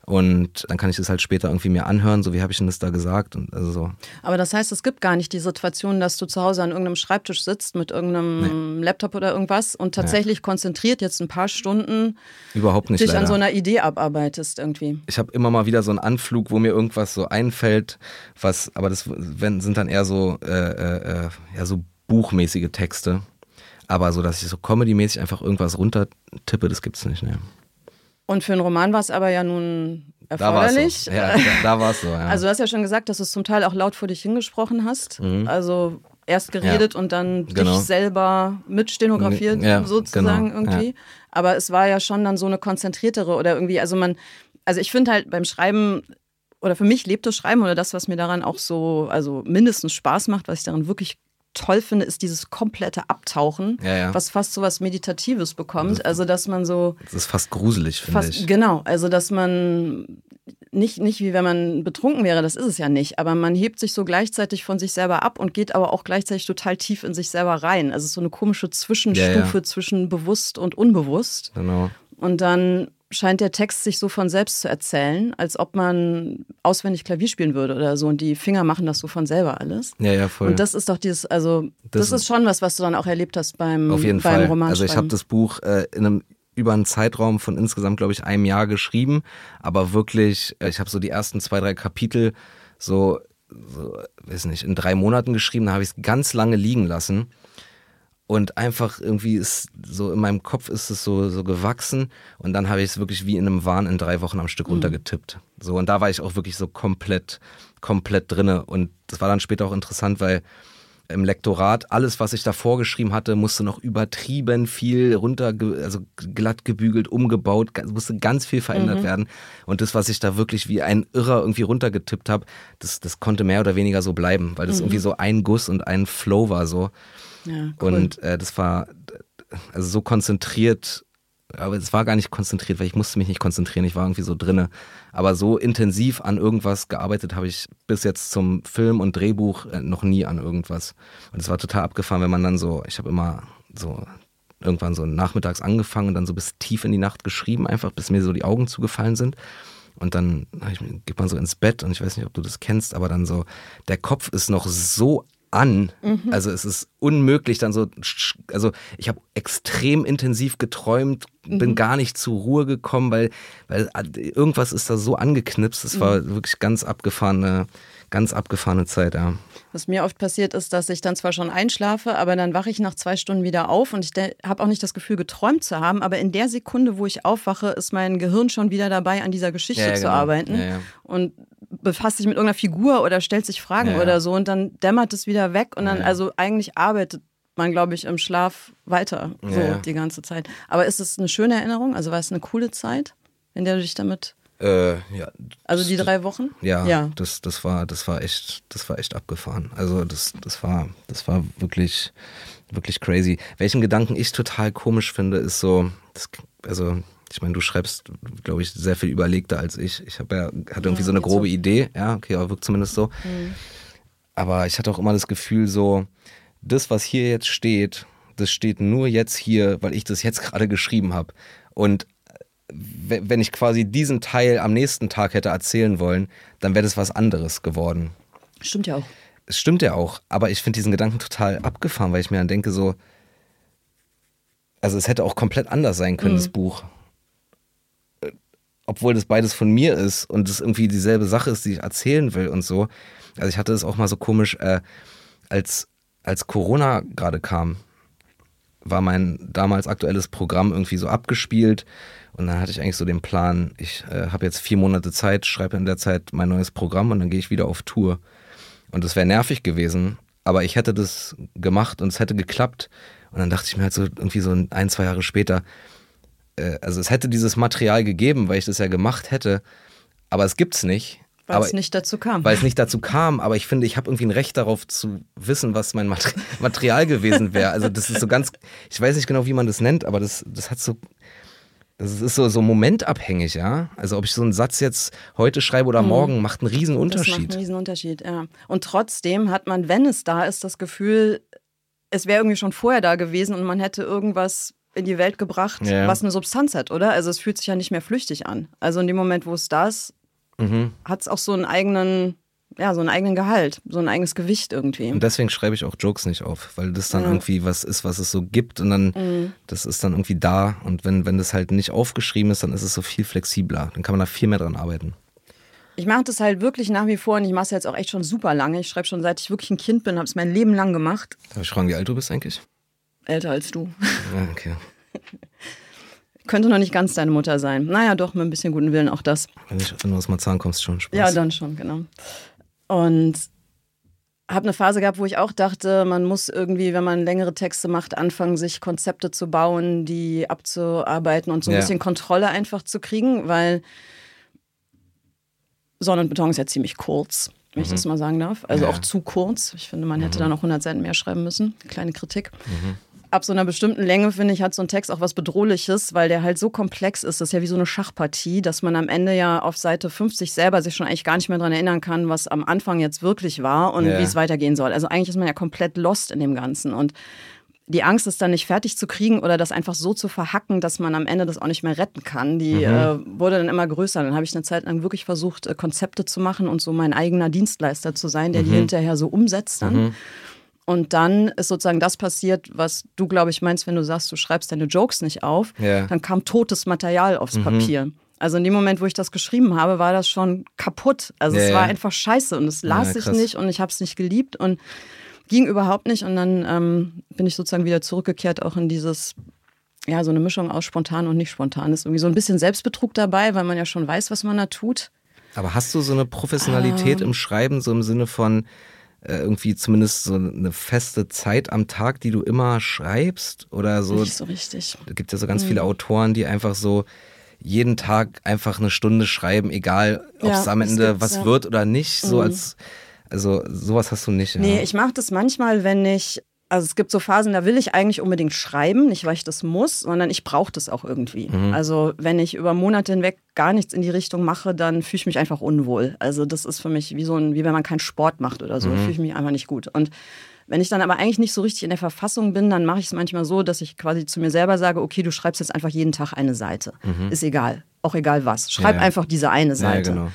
Und dann kann ich das halt später irgendwie mir anhören, so wie habe ich denn das da gesagt. Und also so. Aber das heißt, es gibt gar nicht die Situation, dass du zu Hause an irgendeinem Schreibtisch sitzt mit irgendeinem Laptop oder irgendwas und tatsächlich konzentriert jetzt ein paar Stunden Überhaupt nicht dich leider. an so einer Idee abarbeitest irgendwie. ich habe immer mal wieder so einen Anflug, wo mir irgendwas so einfällt, was, aber das wenn, sind dann eher so, äh, äh, äh, ja, so buchmäßige Texte. Aber so, dass ich so comedymäßig einfach irgendwas runtertippe, das gibt's nicht. Ne. Und für einen Roman war es aber ja nun Da war erforderlich. es so. Ja, da, da war es so. Ja. Also du hast ja schon gesagt, dass du es zum Teil auch laut vor dich hingesprochen hast. Also erst geredet und dann Mhm. Genau. dich selber mitstenografiert Ja, sozusagen genau, irgendwie. ja. Aber es war ja schon dann so eine konzentriertere oder irgendwie, also man, also ich finde halt beim Schreiben oder für mich lebt das Schreiben oder das, was mir daran auch so, also mindestens Spaß macht, was ich daran wirklich toll finde, ist dieses komplette Abtauchen, Ja, ja. was fast so was Meditatives bekommt. Also dass man so das ist fast gruselig, finde Fast, ich. Genau, also dass man nicht, nicht wie wenn man betrunken wäre, das ist es ja nicht, aber man hebt sich so gleichzeitig von sich selber ab und geht aber auch gleichzeitig total tief in sich selber rein. Also es ist so eine komische Zwischenstufe ja. zwischen bewusst und unbewusst. Genau. Und dann scheint der Text sich so von selbst zu erzählen, als ob man auswendig Klavier spielen würde oder so. Und die Finger machen das so von selber alles. Ja, ja, voll. Und das ist doch dieses, also das, Das- ist schon was, was du dann auch erlebt hast beim, Auf jeden beim Fall. Roman. Also ich habe das Buch äh, in einem über einen Zeitraum von insgesamt, glaube ich, einem Jahr geschrieben, aber wirklich, äh, ich habe so die ersten zwei, drei Kapitel so, so, weiß nicht, in drei Monaten geschrieben, da habe ich es ganz lange liegen lassen und einfach irgendwie ist so in meinem Kopf ist es so, so gewachsen und dann habe ich es wirklich wie in einem Wahn in drei Wochen am Stück runtergetippt. So und da war ich auch wirklich so komplett, komplett drinne und das war dann später auch interessant, weil im Lektorat, alles, was ich da vorgeschrieben hatte, musste noch übertrieben viel runter, also glatt gebügelt, umgebaut, musste ganz viel verändert werden. Und das, was ich da wirklich wie ein Irrer irgendwie runtergetippt habe, das, das konnte mehr oder weniger so bleiben, weil das irgendwie so ein Guss und ein Flow war so. Cool. Und äh, das war also so konzentriert, aber es war gar nicht konzentriert, weil ich musste mich nicht konzentrieren, ich war irgendwie so drinne. Aber so intensiv an irgendwas gearbeitet habe ich bis jetzt zum Film und Drehbuch äh, noch nie an irgendwas. Und es war total abgefahren, wenn man dann so, ich habe immer so irgendwann so nachmittags angefangen und dann so bis tief in die Nacht geschrieben, einfach bis mir so die Augen zugefallen sind. Und dann geht man so ins Bett und ich weiß nicht, ob du das kennst, aber dann so, der Kopf ist noch so an. Mhm. Also es ist unmöglich dann so, also ich habe extrem intensiv geträumt, mhm. bin gar nicht zur Ruhe gekommen, weil, weil irgendwas ist da so angeknipst. Es war mhm. wirklich ganz abgefahrene, ganz abgefahrene Zeit, ja. Was mir oft passiert ist, dass ich dann zwar schon einschlafe, aber dann wache ich nach zwei Stunden wieder auf und ich habe auch nicht das Gefühl, geträumt zu haben. Aber in der Sekunde, wo ich aufwache, ist mein Gehirn schon wieder dabei, an dieser Geschichte ja, ja, zu genau. arbeiten. Ja, und befasst sich mit irgendeiner Figur oder stellt sich Fragen oder so und dann dämmert es wieder weg und dann, also eigentlich arbeitet man, glaube ich, im Schlaf weiter, so die ganze Zeit. Aber ist es eine schöne Erinnerung? Also war es eine coole Zeit, in der du dich damit äh, ja. Also die drei Wochen? Ja, ja. Das, das war, das war echt, das war echt abgefahren. Also das, das war, das war wirklich, wirklich crazy. Welchen Gedanken ich total komisch finde, ist so, das, also ich meine, du schreibst, glaube ich, sehr viel überlegter als ich. Ich habe ja, hatte irgendwie ja, so eine grobe so. Idee, ja, okay, aber wirkt zumindest so. Mhm. Aber ich hatte auch immer das Gefühl, so, das, was hier jetzt steht, das steht nur jetzt hier, weil ich das jetzt gerade geschrieben habe. Und wenn ich quasi diesen Teil am nächsten Tag hätte erzählen wollen, dann wäre das was anderes geworden. Stimmt ja auch. Es stimmt ja auch, aber ich finde diesen Gedanken total abgefahren, weil ich mir dann denke, so, also es hätte auch komplett anders sein können, mhm. das Buch. Äh, obwohl das beides von mir ist und es irgendwie dieselbe Sache ist, die ich erzählen will und so. Also ich hatte es auch mal so komisch, äh, als, als Corona gerade kam, war mein damals aktuelles Programm irgendwie so abgespielt und dann hatte ich eigentlich so den Plan, ich äh, habe jetzt vier Monate Zeit, schreibe in der Zeit mein neues Programm und dann gehe ich wieder auf Tour. Und das wäre nervig gewesen, aber ich hätte das gemacht und es hätte geklappt. Und dann dachte ich mir halt so irgendwie so ein, zwei Jahre später, äh, also es hätte dieses Material gegeben, weil ich das ja gemacht hätte, aber es gibt's nicht. Weil aber, es nicht dazu kam. Weil es nicht dazu kam, aber ich finde, ich habe irgendwie ein Recht darauf zu wissen, was mein Material gewesen wäre. Also das ist so ganz, ich weiß nicht genau, wie man das nennt, aber das, das hat so das ist so, so momentabhängig, ja. Also ob ich so einen Satz jetzt heute schreibe oder mhm. morgen, macht einen riesen Unterschied. Das macht einen riesen Unterschied, ja. Und trotzdem hat man, wenn es da ist, das Gefühl, es wäre irgendwie schon vorher da gewesen und man hätte irgendwas in die Welt gebracht, ja. was eine Substanz hat, oder? Also es fühlt sich ja nicht mehr flüchtig an. Also in dem Moment, wo es da ist, mhm. hat es auch so einen eigenen ja, so einen eigenen Gehalt, so ein eigenes Gewicht irgendwie. Und deswegen schreibe ich auch Jokes nicht auf, weil das dann ja. irgendwie was ist, was es so gibt und dann, mhm. das ist dann irgendwie da und wenn, wenn das halt nicht aufgeschrieben ist, dann ist es so viel flexibler, dann kann man da viel mehr dran arbeiten. Ich mache das halt wirklich nach wie vor und ich mache es jetzt auch echt schon super lange. Ich schreibe schon seit ich wirklich ein Kind bin, habe es mein Leben lang gemacht. Darf ich fragen, wie alt du bist eigentlich? Älter als du. Ja, okay. Könnte noch nicht ganz deine Mutter sein. Naja, doch, mit ein bisschen guten Willen auch das. Wenn, ich, wenn du aus Marzahn kommst, schon Spaß. Ja, dann schon, genau. Und habe eine Phase gehabt, wo ich auch dachte, man muss irgendwie, wenn man längere Texte macht, anfangen, sich Konzepte zu bauen, die abzuarbeiten und so ein ja. bisschen Kontrolle einfach zu kriegen, weil Sonne und Beton ist ja ziemlich kurz, wenn mhm. ich das mal sagen darf. Also ja. auch zu kurz. Ich finde, man hätte mhm. da noch 100 Seiten mehr schreiben müssen. Kleine Kritik. Mhm ab so einer bestimmten Länge, finde ich, hat so ein Text auch was Bedrohliches, weil der halt so komplex ist. Das ist ja wie so eine Schachpartie, dass man am Ende ja auf Seite 50 selber sich schon eigentlich gar nicht mehr daran erinnern kann, was am Anfang jetzt wirklich war und ja. wie es weitergehen soll. Also eigentlich ist man ja komplett lost in dem Ganzen. Und die Angst, es dann nicht fertig zu kriegen oder das einfach so zu verhacken, dass man am Ende das auch nicht mehr retten kann, die mhm. äh, wurde dann immer größer. Dann habe ich eine Zeit lang wirklich versucht, äh, Konzepte zu machen und so mein eigener Dienstleister zu sein, der mhm. die hinterher so umsetzt dann. Mhm. Und dann ist sozusagen das passiert, was du, glaube ich, meinst, wenn du sagst, du schreibst deine Jokes nicht auf. Ja. Dann kam totes Material aufs mhm. Papier. Also in dem Moment, wo ich das geschrieben habe, war das schon kaputt. Also ja, es war ja. einfach scheiße und es las sich nicht und ich habe es nicht geliebt und ging überhaupt nicht. Und dann ähm, bin ich sozusagen wieder zurückgekehrt auch in dieses, ja, so eine Mischung aus spontan und nicht spontan. Ist irgendwie so ein bisschen Selbstbetrug dabei, weil man ja schon weiß, was man da tut. Aber hast du so eine Professionalität ähm, im Schreiben, so im Sinne von, irgendwie zumindest so eine feste Zeit am Tag, die du immer schreibst oder so. Nicht so richtig. Es gibt ja so ganz mhm. viele Autoren, die einfach so jeden Tag einfach eine Stunde schreiben, egal ob es am Ende was ja. wird oder nicht. So mhm. als also sowas hast du nicht. Nee, ich mache das manchmal, wenn ich also es gibt so Phasen, da will ich eigentlich unbedingt schreiben, nicht weil ich das muss, sondern ich brauche das auch irgendwie. Mhm. Also wenn ich über Monate hinweg gar nichts in die Richtung mache, dann fühle ich mich einfach unwohl. Also das ist für mich wie so ein, wie wenn man keinen Sport macht oder so, mhm. fühle ich mich einfach nicht gut. Und wenn ich dann aber eigentlich nicht so richtig in der Verfassung bin, dann mache ich es manchmal so, dass ich quasi zu mir selber sage, okay, du schreibst jetzt einfach jeden Tag eine Seite. Mhm. Ist egal, auch egal was. Schreib ja, ja. einfach diese eine Seite. Ja, genau.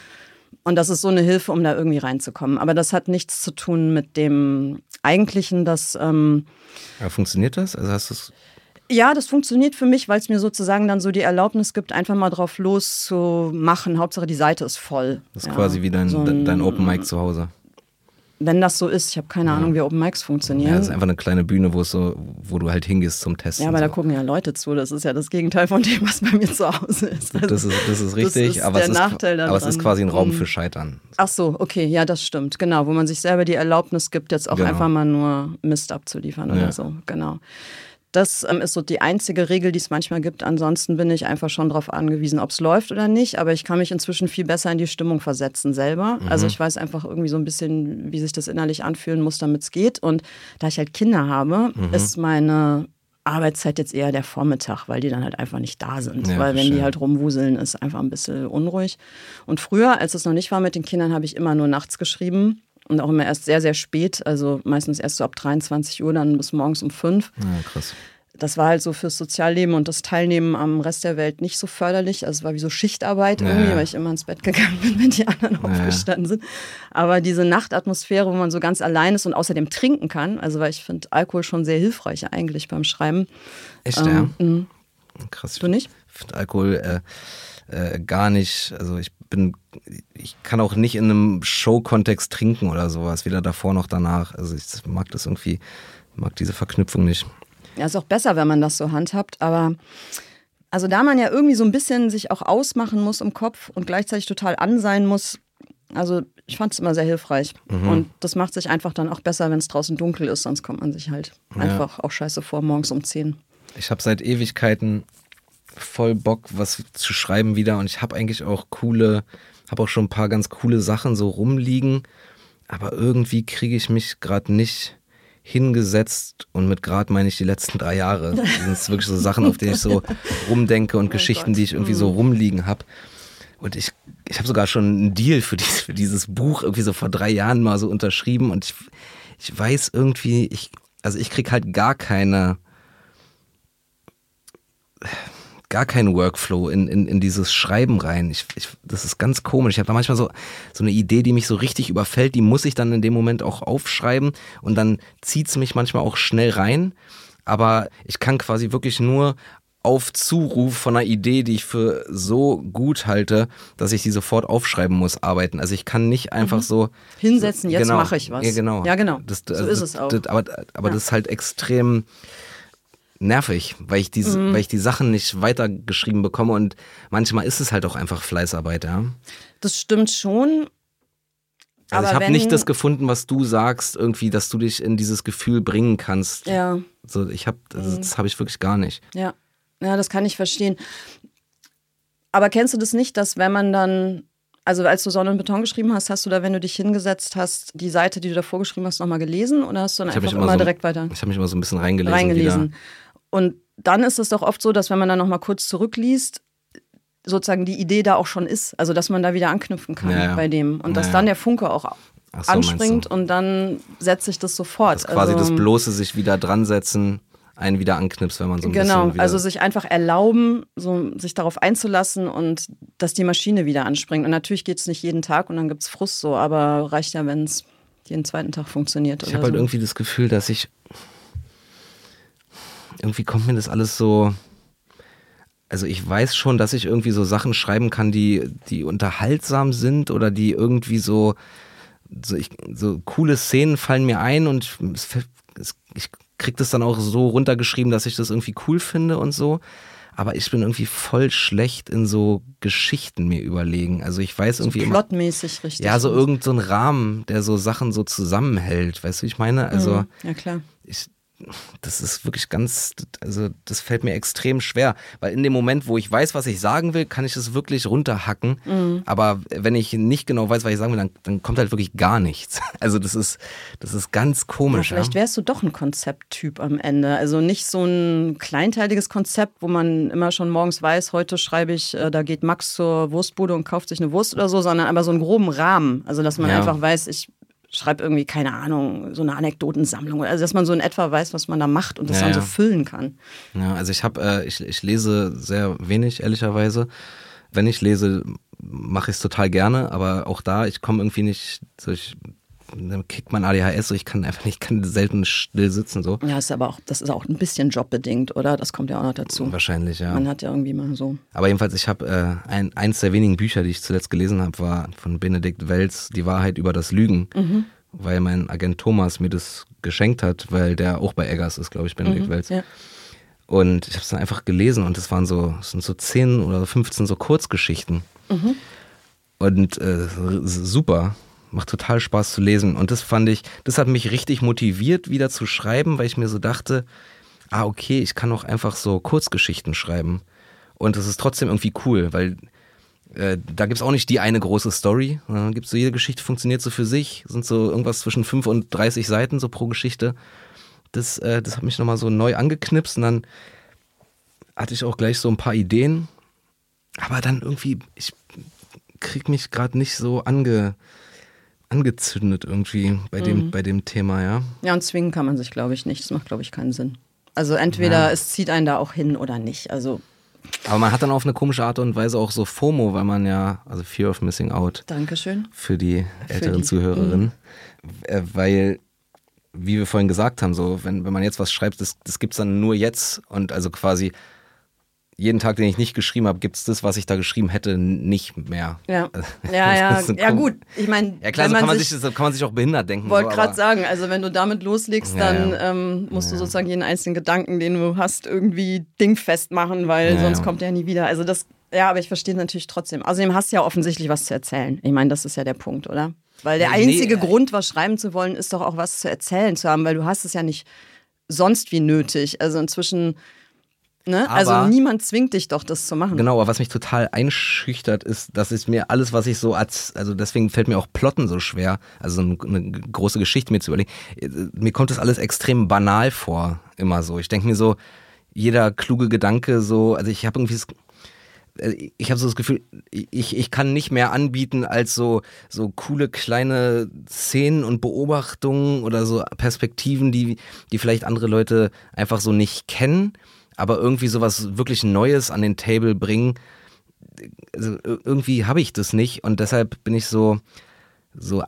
Und das ist so eine Hilfe, um da irgendwie reinzukommen. Aber das hat nichts zu tun mit dem Eigentlichen, dass. Ähm, ja, funktioniert das? Also hast du es. Ja, das funktioniert für mich, weil es mir sozusagen dann so die Erlaubnis gibt, einfach mal drauf loszumachen. Hauptsache die Seite ist voll. Das ist ja, quasi wie dein, so ein, dein Open Mic zu Hause wenn das so ist. Ich habe keine ja. Ahnung, wie Open Mics funktionieren. Ja, das ist einfach eine kleine Bühne, wo so, wo du halt hingehst zum Testen. Ja, aber so. da gucken ja Leute zu. Das ist ja das Gegenteil von dem, was bei mir zu Hause ist. Also, das ist, das ist richtig, das ist aber, es ist, aber es ist quasi ein Raum für Scheitern. Ach so, okay, ja, das stimmt. Genau, wo man sich selber die Erlaubnis gibt, jetzt auch genau. einfach mal nur Mist abzuliefern ja. oder so. Genau. Das ähm, ist so die einzige Regel, die es manchmal gibt. Ansonsten bin ich einfach schon darauf angewiesen, ob es läuft oder nicht. Aber ich kann mich inzwischen viel besser in die Stimmung versetzen selber. Mhm. Also ich weiß einfach irgendwie so ein bisschen, wie sich das innerlich anfühlen muss, damit es geht. Und da ich halt Kinder habe, mhm. ist meine Arbeitszeit jetzt eher der Vormittag, weil die dann halt einfach nicht da sind. Ja, weil wenn schön. die halt rumwuseln, ist einfach ein bisschen unruhig. Und früher, als es noch nicht war mit den Kindern, habe ich immer nur nachts geschrieben und auch immer erst sehr, sehr spät, also meistens erst so ab 23 Uhr, dann bis morgens um 5. Ja, krass. Das war halt so fürs Sozialleben und das Teilnehmen am Rest der Welt nicht so förderlich. Also es war wie so Schichtarbeit irgendwie, ja. weil ich immer ins Bett gegangen bin, wenn die anderen ja. aufgestanden sind. Aber diese Nachtatmosphäre, wo man so ganz allein ist und außerdem trinken kann, also weil ich finde Alkohol schon sehr hilfreich eigentlich beim Schreiben. Echt, ähm, ja? Mh. Krass. Du nicht? Ich finde Alkohol äh, äh, gar nicht, also ich bin, ich kann auch nicht in einem Show-Kontext trinken oder sowas, weder davor noch danach. Also ich mag das irgendwie, mag diese Verknüpfung nicht. Ja, ist auch besser, wenn man das so handhabt, aber also da man ja irgendwie so ein bisschen sich auch ausmachen muss im Kopf und gleichzeitig total an sein muss, also ich fand es immer sehr hilfreich. Mhm. Und das macht sich einfach dann auch besser, wenn es draußen dunkel ist, sonst kommt man sich halt ja. einfach auch scheiße vor, morgens um 10. Ich habe seit Ewigkeiten voll Bock, was zu schreiben wieder und ich habe eigentlich auch coole, habe auch schon ein paar ganz coole Sachen so rumliegen, aber irgendwie kriege ich mich gerade nicht hingesetzt und mit gerade meine ich die letzten drei Jahre. Das sind wirklich so Sachen, auf denen ich so rumdenke und oh Geschichten, Gott. die ich irgendwie so mhm. rumliegen habe. Und ich, ich habe sogar schon einen Deal für, dies, für dieses Buch irgendwie so vor drei Jahren mal so unterschrieben und ich, ich weiß irgendwie, ich, also ich krieg halt gar keine gar keinen Workflow in, in, in dieses Schreiben rein. Ich, ich, das ist ganz komisch. Ich habe da manchmal so, so eine Idee, die mich so richtig überfällt, die muss ich dann in dem Moment auch aufschreiben und dann zieht es mich manchmal auch schnell rein. Aber ich kann quasi wirklich nur auf Zuruf von einer Idee, die ich für so gut halte, dass ich die sofort aufschreiben muss, arbeiten. Also ich kann nicht einfach mhm. so hinsetzen, jetzt genau, mache ich was. Ja, genau. Ja, genau. Das, so also, ist es auch. Das, aber aber ja. das ist halt extrem nervig, weil ich, diese, mhm. weil ich die Sachen nicht weitergeschrieben bekomme und manchmal ist es halt auch einfach Fleißarbeit, ja. Das stimmt schon. Also ich habe nicht das gefunden, was du sagst, irgendwie, dass du dich in dieses Gefühl bringen kannst. Ja. So, ich habe, das, das habe ich wirklich gar nicht. Ja. Ja, das kann ich verstehen. Aber kennst du das nicht, dass wenn man dann, also als du Sonne und Beton geschrieben hast, hast du da, wenn du dich hingesetzt hast, die Seite, die du davor geschrieben hast, nochmal gelesen oder hast du dann ich einfach immer, immer so, direkt weiter? Ich habe mich immer so ein bisschen reingelesen. Reingelesen. Wieder. Und dann ist es doch oft so, dass wenn man dann nochmal kurz zurückliest, sozusagen die Idee da auch schon ist. Also dass man da wieder anknüpfen kann ja, ja. bei dem. Und dass ja, dann der Funke auch so, anspringt und dann setze ich das sofort. Dass quasi also, das bloße sich wieder dran setzen einen wieder anknipst, wenn man so ein genau, bisschen Genau, also sich einfach erlauben, so sich darauf einzulassen und dass die Maschine wieder anspringt. Und natürlich geht es nicht jeden Tag und dann gibt es Frust so, aber reicht ja, wenn es jeden zweiten Tag funktioniert. Ich habe halt so. halt irgendwie das Gefühl, dass ich irgendwie kommt mir das alles so. Also ich weiß schon, dass ich irgendwie so Sachen schreiben kann, die, die unterhaltsam sind oder die irgendwie so, so, ich, so coole Szenen fallen mir ein und es, es, ich krieg das dann auch so runtergeschrieben, dass ich das irgendwie cool finde und so. Aber ich bin irgendwie voll schlecht in so Geschichten mir überlegen. Also ich weiß so irgendwie plotmäßig richtig. Ja, so irgendein so Rahmen, der so Sachen so zusammenhält. Weißt du, wie ich meine? Also mhm. ja klar. Ich, das ist wirklich ganz, also das fällt mir extrem schwer, weil in dem Moment, wo ich weiß, was ich sagen will, kann ich es wirklich runterhacken. Mhm. Aber wenn ich nicht genau weiß, was ich sagen will, dann, dann, kommt halt wirklich gar nichts. Also das ist, das ist ganz komisch. Ja, vielleicht wärst du doch ein Konzepttyp am Ende. Also nicht so ein kleinteiliges Konzept, wo man immer schon morgens weiß, heute schreibe ich, äh, da geht Max zur Wurstbude und kauft sich eine Wurst oder so, sondern aber so einen groben Rahmen. Also dass man ja. einfach weiß, ich schreibe irgendwie, keine Ahnung, so eine Anekdotensammlung. Also, dass man so in etwa weiß, was man da macht und das ja, dann so füllen kann. Ja, also ich habe, äh, ich, ich lese sehr wenig, ehrlicherweise. Wenn ich lese, mache ich es total gerne, aber auch da, ich komme irgendwie nicht, so dann kickt mein ADHS, so ich kann einfach nicht, kann selten still sitzen so. Ja, ist aber auch, das ist auch ein bisschen jobbedingt, oder? Das kommt ja auch noch dazu. Wahrscheinlich, ja. Man hat ja irgendwie mal so. Aber jedenfalls, ich habe äh, ein, eins der wenigen Bücher, die ich zuletzt gelesen habe, war von Benedikt Welz, Die Wahrheit über das Lügen. Mhm. Weil mein Agent Thomas mir das geschenkt hat, weil der auch bei Eggers ist, glaube ich, Benedikt Mhm, Welz. ja. Und ich habe es dann einfach gelesen und es waren so, es sind so 10 oder 15 so Kurzgeschichten. Mhm. Und äh, super, macht total Spaß zu lesen. Und das fand ich, das hat mich richtig motiviert, wieder zu schreiben, weil ich mir so dachte, ah, okay, ich kann auch einfach so Kurzgeschichten schreiben. Und das ist trotzdem irgendwie cool, weil äh, da gibt's auch nicht die eine große Story. Da gibt's so, jede Geschichte funktioniert so für sich. Sind so irgendwas zwischen 5 und 30 Seiten so pro Geschichte. Das, äh, das hat mich nochmal so neu angeknipst und dann hatte ich auch gleich so ein paar Ideen. Aber dann irgendwie, ich krieg mich gerade nicht so ange, angezündet irgendwie bei dem, bei dem Thema, ja. Ja, und zwingen kann man sich, glaube ich, nicht. Das macht, glaube ich, keinen Sinn. Also entweder Ja. es zieht einen da auch hin oder nicht. Also Aber man hat dann auf eine komische Art und Weise auch so FOMO, weil man ja, also Fear of Missing Out Dankeschön. für die älteren die- Zuhörerinnen, äh, weil, wie wir vorhin gesagt haben, so, wenn, wenn man jetzt was schreibt, das, das gibt's dann nur jetzt und also quasi jeden Tag, den ich nicht geschrieben habe, gibt's das, was ich da geschrieben hätte, nicht mehr. Ja, ja, ja, ja gut. Ich meine, Ja klar, so kann, man sich, sich, so kann man sich auch behindert denken. wollte so, gerade sagen, also wenn du damit loslegst, Ja, dann ja. Ähm, musst du sozusagen jeden einzelnen Gedanken, den du hast, irgendwie dingfest machen, weil sonst kommt der nie wieder. Also das, ja, aber ich verstehe natürlich trotzdem. Außerdem hast du ja offensichtlich was zu erzählen. Ich meine, das ist ja der Punkt, oder? Weil der Ja, nee, einzige äh, Grund, was schreiben zu wollen, ist doch auch was zu erzählen zu haben, weil du hast es ja nicht sonst wie nötig. Also inzwischen, ne? Also niemand zwingt dich doch, das zu machen. Genau, aber was mich total einschüchtert, ist, dass es mir alles, was ich so als, also deswegen fällt mir auch Plotten so schwer, also eine, eine große Geschichte mir zu überlegen. Mir kommt das alles extrem banal vor, immer so. Ich denke mir so, jeder kluge Gedanke so, also ich habe irgendwie das, ich habe so das Gefühl, ich, ich kann nicht mehr anbieten als so, so coole kleine Szenen und Beobachtungen oder so Perspektiven, die, die vielleicht andere Leute einfach so nicht kennen, aber irgendwie sowas wirklich Neues an den Table bringen. Also ir- irgendwie habe ich das nicht und deshalb bin ich so, so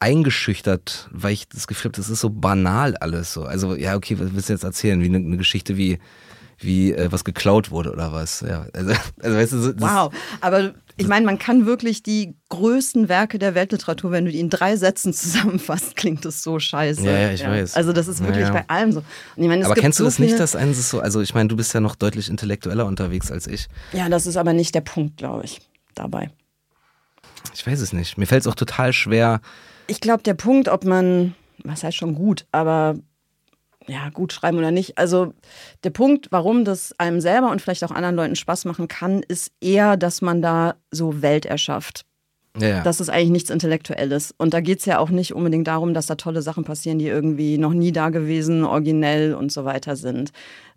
eingeschüchtert, weil ich das Gefühl habe, das ist so banal alles so. Also ja, okay, was willst du jetzt erzählen? Wie eine, eine Geschichte wie wie äh, was geklaut wurde oder was. Ja, also, also weißt du, so- Wow, aber ich meine, man kann wirklich die größten Werke der Weltliteratur, wenn du die in drei Sätzen zusammenfasst, klingt das so scheiße. Ja, ja, ich weiß. Also das ist wirklich Ja, ja. bei allem so. Und ich meine, es aber gibt kennst du so das nicht, dass eins ist so, also ich meine, du bist ja noch deutlich intellektueller unterwegs als ich. Ja, das ist aber nicht der Punkt, glaube ich, dabei. Ich weiß es nicht. Mir fällt es auch total schwer. Ich glaube, der Punkt, ob man, was heißt schon gut, aber ja, gut schreiben oder nicht. Also der Punkt, warum das einem selber und vielleicht auch anderen Leuten Spaß machen kann, ist eher, dass man da so Welt erschafft. Ja. Das ist eigentlich nichts Intellektuelles. Und da geht es ja auch nicht unbedingt darum, dass da tolle Sachen passieren, die irgendwie noch nie da gewesen, originell und so weiter sind.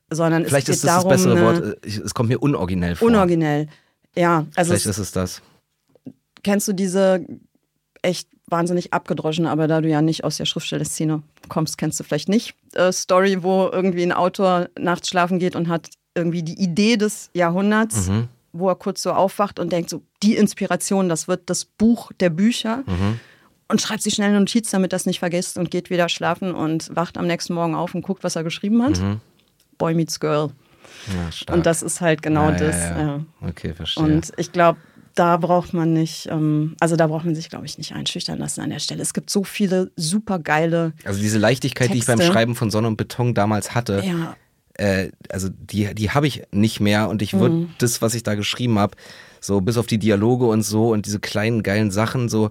Sondern Vielleicht es ist geht das darum, das bessere eine- Wort. Es kommt mir unoriginell vor. Unoriginell. Ja, also Vielleicht es, ist es das. kennst du diese echt wahnsinnig abgedroschen, aber da du ja nicht aus der Schriftstellerszene kommst, kennst du vielleicht nicht. Äh, Story, wo irgendwie ein Autor nachts schlafen geht und hat irgendwie die Idee des Jahrhunderts, Mhm. wo er kurz so aufwacht und denkt so, die Inspiration, das wird das Buch der Bücher. Mhm. Und schreibt sich schnell eine Notiz, damit das nicht vergisst und geht wieder schlafen und wacht am nächsten Morgen auf und guckt, was er geschrieben hat. Mhm. Boy meets Girl. Ja. Und das ist halt genau ja, das. Ja. Okay, verstehe. Und ich glaube, da braucht man nicht, ähm, also da braucht man sich, glaube ich, nicht einschüchtern lassen an der Stelle. Es gibt so viele super geile, also diese Leichtigkeit, die ich beim Texte. Schreiben von Sonne und Beton damals hatte, ja, äh, also die, die habe ich nicht mehr und ich würde Mhm. das, was ich da geschrieben habe, so bis auf die Dialoge und so und diese kleinen geilen Sachen, so,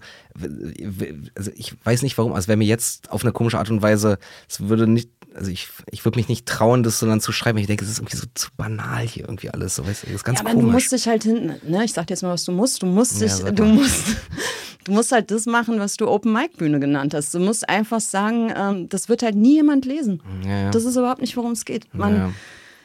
also ich weiß nicht warum, also wäre mir jetzt auf eine komische Art und Weise, es würde nicht, also ich, ich würde mich nicht trauen, das so dann zu schreiben. Ich denke, es ist irgendwie so zu banal hier irgendwie alles, so, weißt du, das ist ganz ja aber komisch. du musst dich halt hinten, ne, ich sag dir jetzt mal, was du musst. Du musst Ja, dich, sag du musst, du musst halt das machen, was du Open Mic Bühne genannt hast. Du musst einfach sagen, ähm, das wird halt nie jemand lesen. ja, ja. Das ist überhaupt nicht, worum es geht. Man, Ja.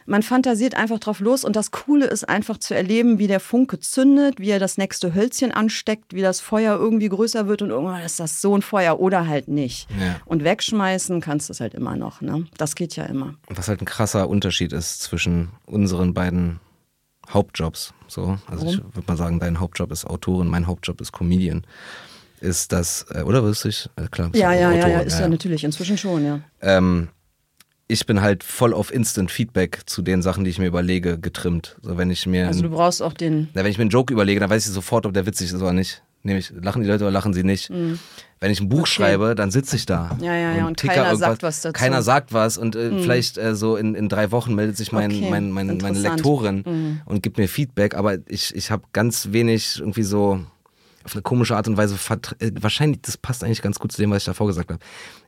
Man fantasiert einfach drauf los und das Coole ist einfach zu erleben, wie der Funke zündet, wie er das nächste Hölzchen ansteckt, wie das Feuer irgendwie größer wird und irgendwann ist das so ein Feuer oder halt nicht. Ja. Und wegschmeißen kannst du es halt immer noch. Ne? Das geht ja immer. Was halt ein krasser Unterschied ist zwischen unseren beiden Hauptjobs. So, also ich würde mal sagen, dein Hauptjob ist Autorin, mein Hauptjob ist Comedian. Ist das, äh, oder wirst du? Äh, klar, Ja, ja, ja, ja, ist ja, natürlich, inzwischen schon, ja. ähm, ich bin halt voll auf Instant Feedback zu den Sachen, die ich mir überlege, getrimmt. So, wenn ich mir, Also du brauchst auch den, na, wenn ich mir einen Joke überlege, dann weiß ich sofort, ob der witzig ist oder nicht. Nämlich, lachen die Leute oder lachen sie nicht. Wenn ich ein Buch Mhm. Okay. schreibe, dann sitze ich da. Ja, ja, ja, und ticker keiner sagt was dazu. Mhm. Keiner sagt was und äh, vielleicht äh, so in, in drei Wochen meldet sich mein, Okay, mein, mein, meine interessant. Mhm. Lektorin und gibt mir Feedback, aber ich, ich habe ganz wenig irgendwie so auf eine komische Art und Weise, äh, wahrscheinlich, das passt eigentlich ganz gut zu dem, was ich davor gesagt habe.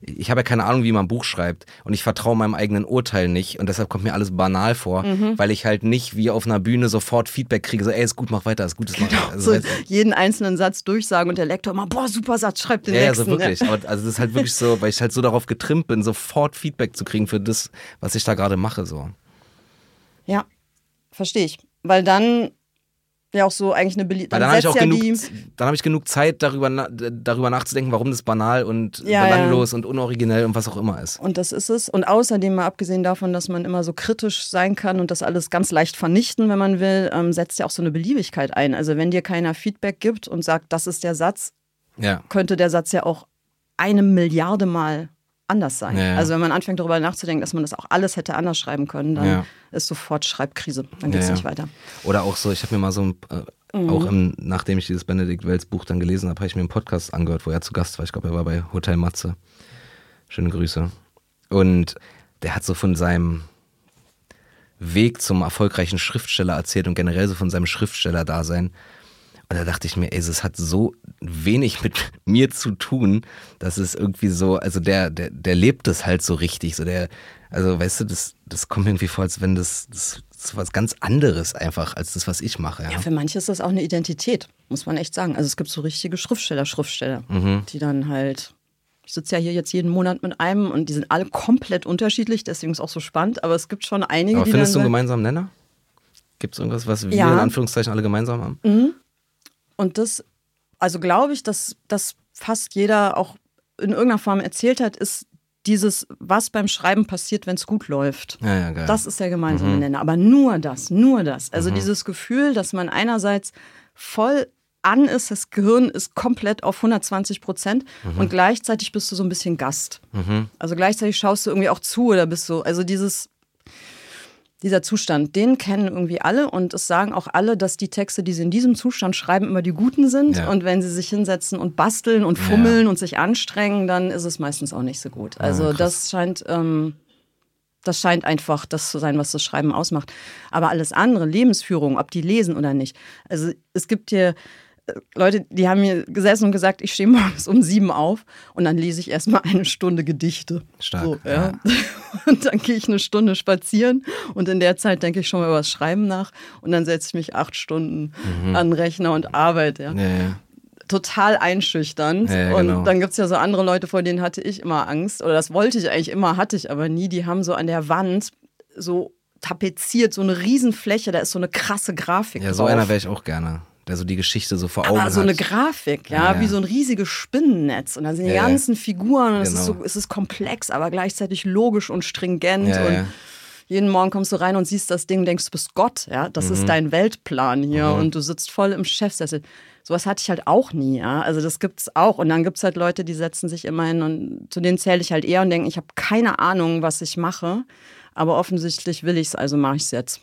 Ich habe ja keine Ahnung, wie man ein Buch schreibt und ich vertraue meinem eigenen Urteil nicht und deshalb kommt mir alles banal vor, Mhm. weil ich halt nicht wie auf einer Bühne sofort Feedback kriege, so ey, ist gut, mach weiter, ist gut, ist mach weiter. Also, so jeden einzelnen Satz durchsagen und der Lektor immer, boah, super Satz, schreib den ja, ja, nächsten. so wirklich. Aber also das ist halt wirklich so, weil ich halt so darauf getrimmt bin, sofort Feedback zu kriegen für das, was ich da gerade mache. So. Ja, verstehe ich. Weil dann ja auch so eigentlich eine Belie Weil dann habe ich auch ja genug, dann habe ich genug Zeit, darüber, na- darüber nachzudenken, warum das banal und Ja, belanglos und unoriginell und was auch immer ist. Und das ist es. Und außerdem, mal abgesehen davon, dass man immer so kritisch sein kann und das alles ganz leicht vernichten, wenn man will, ähm, setzt ja auch so eine Beliebigkeit ein. Also wenn dir keiner Feedback gibt und sagt, das ist der Satz, Ja. könnte der Satz ja auch eine Milliarde Mal anders sein. Ja, ja. Also wenn man anfängt darüber nachzudenken, dass man das auch alles hätte anders schreiben können, dann Ja. ist sofort Schreibkrise. Dann geht es nicht weiter. Oder auch so, ich habe mir mal so, ein, äh, Mhm. auch im, nachdem ich dieses Benedikt Wells Buch dann gelesen habe, habe ich mir einen Podcast angehört, wo er zu Gast war. Ich glaube, er war bei Hotel Matze. Schöne Grüße. Und der hat so von seinem Weg zum erfolgreichen Schriftsteller erzählt und generell so von seinem Schriftsteller-Dasein. Und da dachte ich mir, ey, es hat so wenig mit mir zu tun, dass es irgendwie so, also der, der, der lebt das halt so richtig. So der, also weißt du, das, das kommt mir irgendwie vor, als wenn das, das, das was ganz anderes einfach als das, was ich mache. Ja. Ja, für manche ist das auch eine Identität, muss man echt sagen. Also es gibt so richtige Schriftsteller, Schriftsteller, Mhm. die dann halt. Ich sitze ja hier jetzt jeden Monat mit einem und die sind alle komplett unterschiedlich, deswegen ist es auch so spannend. Aber es gibt schon einige, Aber die findest du einen gemeinsamen Nenner? Gibt es irgendwas, was wir Ja. in Anführungszeichen alle gemeinsam haben? Und das, also glaube ich, dass, dass fast jeder auch in irgendeiner Form erzählt hat, ist dieses, was beim Schreiben passiert, wenn es gut läuft. Ja, ja. Das ist der gemeinsame Nenner. Aber nur das, nur das. Also Mhm. dieses Gefühl, dass man einerseits voll an ist, das Gehirn ist komplett auf 120 Prozent Mhm. und gleichzeitig bist du so ein bisschen Gast. Also gleichzeitig schaust du irgendwie auch zu oder bist so, also dieses, dieser Zustand, den kennen irgendwie alle und es sagen auch alle, dass die Texte, die sie in diesem Zustand schreiben, immer die guten sind. Ja. Und wenn sie sich hinsetzen und basteln und Ja. fummeln und sich anstrengen, dann ist es meistens auch nicht so gut. Also krass. das scheint, ähm, das scheint einfach das zu sein, was das Schreiben ausmacht. Aber alles andere, Lebensführung, ob die lesen oder nicht. Also es gibt hier Leute, die haben mir gesessen und gesagt, ich stehe morgens um sieben auf und dann lese ich erstmal eine Stunde Gedichte. Stark, So, ja. Und dann gehe ich eine Stunde spazieren und in der Zeit denke ich schon mal über das Schreiben nach und dann setze ich mich acht Stunden an den Rechner und arbeite. Ja Mhm. Ja, ja. total einschüchternd. Ja, ja, und genau. dann gibt es ja so andere Leute, vor denen hatte ich immer Angst. Oder das wollte ich eigentlich immer, hatte ich aber nie. Die haben so an der Wand so tapeziert, so eine Riesenfläche, da ist so eine krasse Grafik ja, so drauf. einer wäre ich auch gerne, der so die Geschichte so vor Augen aber so hat. eine Grafik, ja, Ja, wie so ein riesiges Spinnennetz. Und da sind die Ja, ganzen Figuren und es, ist Genau. so, es ist komplex, aber gleichzeitig logisch und stringent. Ja, und jeden Morgen kommst du rein und siehst das Ding, denkst, du bist Gott, ja. Das Mhm. ist dein Weltplan hier und du sitzt voll im Chefsessel. Sowas hatte ich halt auch nie, ja. Also das gibt's auch. Und dann gibt's halt Leute, die setzen sich immer hin und zu denen zähle ich halt eher und denken, ich habe keine Ahnung, was ich mache. Aber offensichtlich will ich's, also mache ich's jetzt.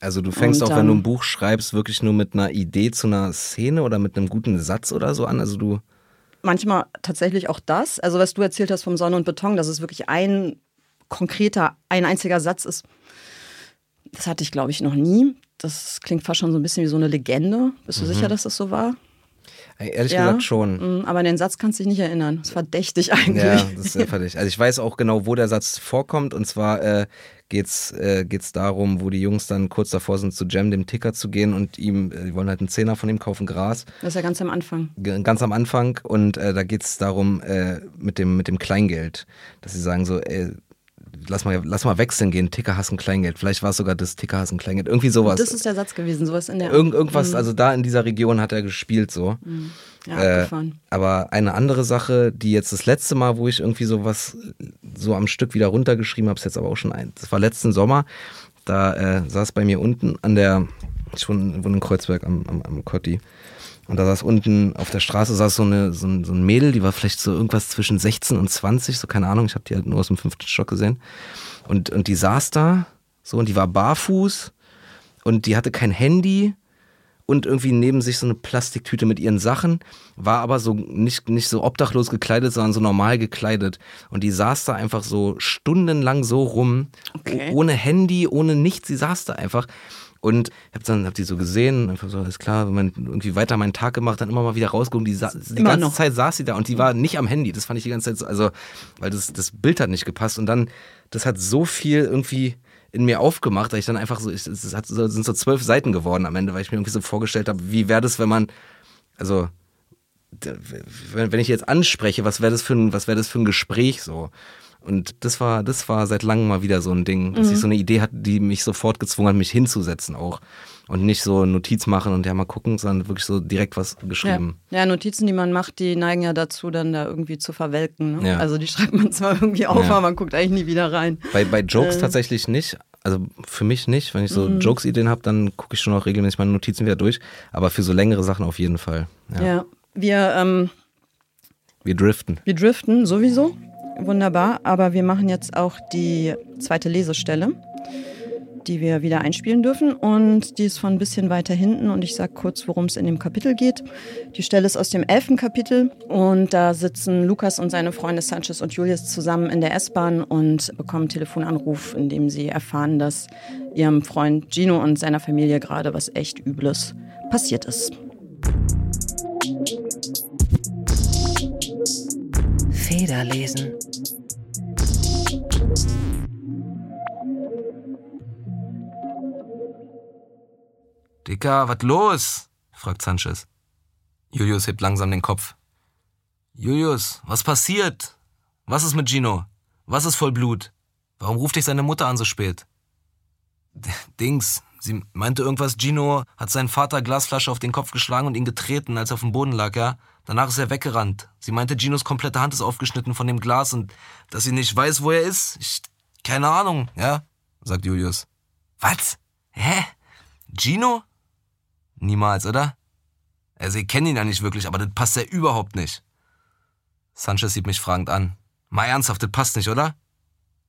Also du fängst auch, wenn du ein Buch schreibst, wirklich nur mit einer Idee zu einer Szene oder mit einem guten Satz oder so an. Also du, manchmal tatsächlich auch das. Also was du erzählt hast vom Sonne und Beton, dass es wirklich ein konkreter, ein einziger Satz ist. Das hatte ich, glaube ich, noch nie. Das klingt fast schon so ein bisschen wie so eine Legende. Bist du sicher, dass das so war? Ehrlich Ja. gesagt schon. Mm, Aber an den Satz kannst du dich nicht erinnern. Das ist verdächtig eigentlich. Ja, das ist sehr verdächtig. Also ich weiß auch genau, wo der Satz vorkommt. Und zwar äh, geht's äh, geht's darum, wo die Jungs dann kurz davor sind, zu Jam, dem Ticker zu gehen und ihm, äh, die wollen halt einen Zehner von ihm kaufen, Gras. Das ist ja ganz am Anfang. G- Ganz am Anfang. Und äh, da geht's darum, äh, mit, dem, mit dem Kleingeld, dass sie sagen so, ey, lass mal, lass mal wechseln gehen, Ticker hassen Kleingeld. Vielleicht war es sogar das Ticker hassen Kleingeld. Irgendwie sowas. Das ist der Satz gewesen, sowas in der Irgend, irgendwas, also da in dieser Region hat er gespielt so. ja, Äh, aber eine andere Sache, die jetzt das letzte Mal, wo ich irgendwie sowas so am Stück wieder runtergeschrieben habe, ist jetzt aber auch schon ein. Das war letzten Sommer. Da äh, saß bei mir unten an der Ich wohne, wohne in Kreuzberg am, am, am Kotti. Und da saß unten auf der Straße saß so, eine, so, ein, so ein Mädel, die war vielleicht so irgendwas zwischen 16 und 20, so keine Ahnung, ich habe die halt nur aus dem fünften Stock gesehen. Und, und die saß da, so, und die war barfuß und die hatte kein Handy und irgendwie neben sich so eine Plastiktüte mit ihren Sachen, war aber so nicht, nicht so obdachlos gekleidet, sondern so normal gekleidet. Und die saß da einfach so stundenlang so rum, Okay. ohne Handy, ohne nichts, sie saß da einfach. Und ich hab dann hab die so gesehen, einfach so, alles klar, wenn man irgendwie weiter meinen Tag gemacht, dann immer mal wieder rausgeguckt. Die, sa- die ganze noch. Zeit saß sie da und die war nicht am Handy. Das fand ich die ganze Zeit so, also, weil das, das Bild hat nicht gepasst. Und dann, das hat so viel irgendwie in mir aufgemacht, dass ich dann einfach so, ich, es hat so, sind so zwölf Seiten geworden am Ende, weil ich mir irgendwie so vorgestellt habe, wie wäre das, wenn man, also, wenn, ich jetzt anspreche, was wäre das für ein, was wäre das für ein Gespräch so? Und das war, das war seit langem mal wieder so ein Ding, dass ich so eine Idee hatte, die mich sofort gezwungen hat, mich hinzusetzen auch. Und nicht so Notiz machen und ja mal gucken, sondern wirklich so direkt was Ja. geschrieben. ja, Notizen, die man macht, die neigen ja dazu, dann da irgendwie zu verwelken. Ne? Ja. Also die schreibt man zwar irgendwie auf, Ja. aber man guckt eigentlich nie wieder rein. Bei, bei Jokes Äh. tatsächlich nicht. Also für mich nicht. Wenn ich so Mhm. Jokes-Ideen habe, dann gucke ich schon auch regelmäßig meine Notizen wieder durch. Aber für so längere Sachen auf jeden Fall. Ja. Ja. Wir, ähm, Wir driften. wir driften sowieso. Wunderbar. Aber wir machen jetzt auch die zweite Lesestelle, die wir wieder einspielen dürfen. Und die ist von ein bisschen weiter hinten. Und ich sage kurz, worum es in dem Kapitel geht. Die Stelle ist aus dem elften Kapitel. Und da sitzen Lukas und seine Freunde Sanchez und Julius zusammen in der S-Bahn und bekommen einen Telefonanruf, in dem sie erfahren, dass ihrem Freund Gino und seiner Familie gerade was echt Übles passiert ist. Federlesen. Dicker, was los? fragt Sanchez. Julius hebt langsam den Kopf. Julius, was passiert? Was ist mit Gino? Was ist voll Blut? Warum ruft dich seine Mutter an so spät? D- Dings, sie meinte irgendwas, Gino hat seinen Vater Glasflasche auf den Kopf geschlagen und ihn getreten, als er auf dem Boden lag, ja? Danach ist er weggerannt. Sie meinte, Ginos komplette Hand ist aufgeschnitten von dem Glas und dass sie nicht weiß, wo er ist. Ich, keine Ahnung, ja? sagt Julius. Was? Hä? Gino? Niemals, oder? Also, ich kenne ihn ja nicht wirklich, aber das passt ja überhaupt nicht. Sanchez sieht mich fragend an. Mal ernsthaft, das passt nicht, oder?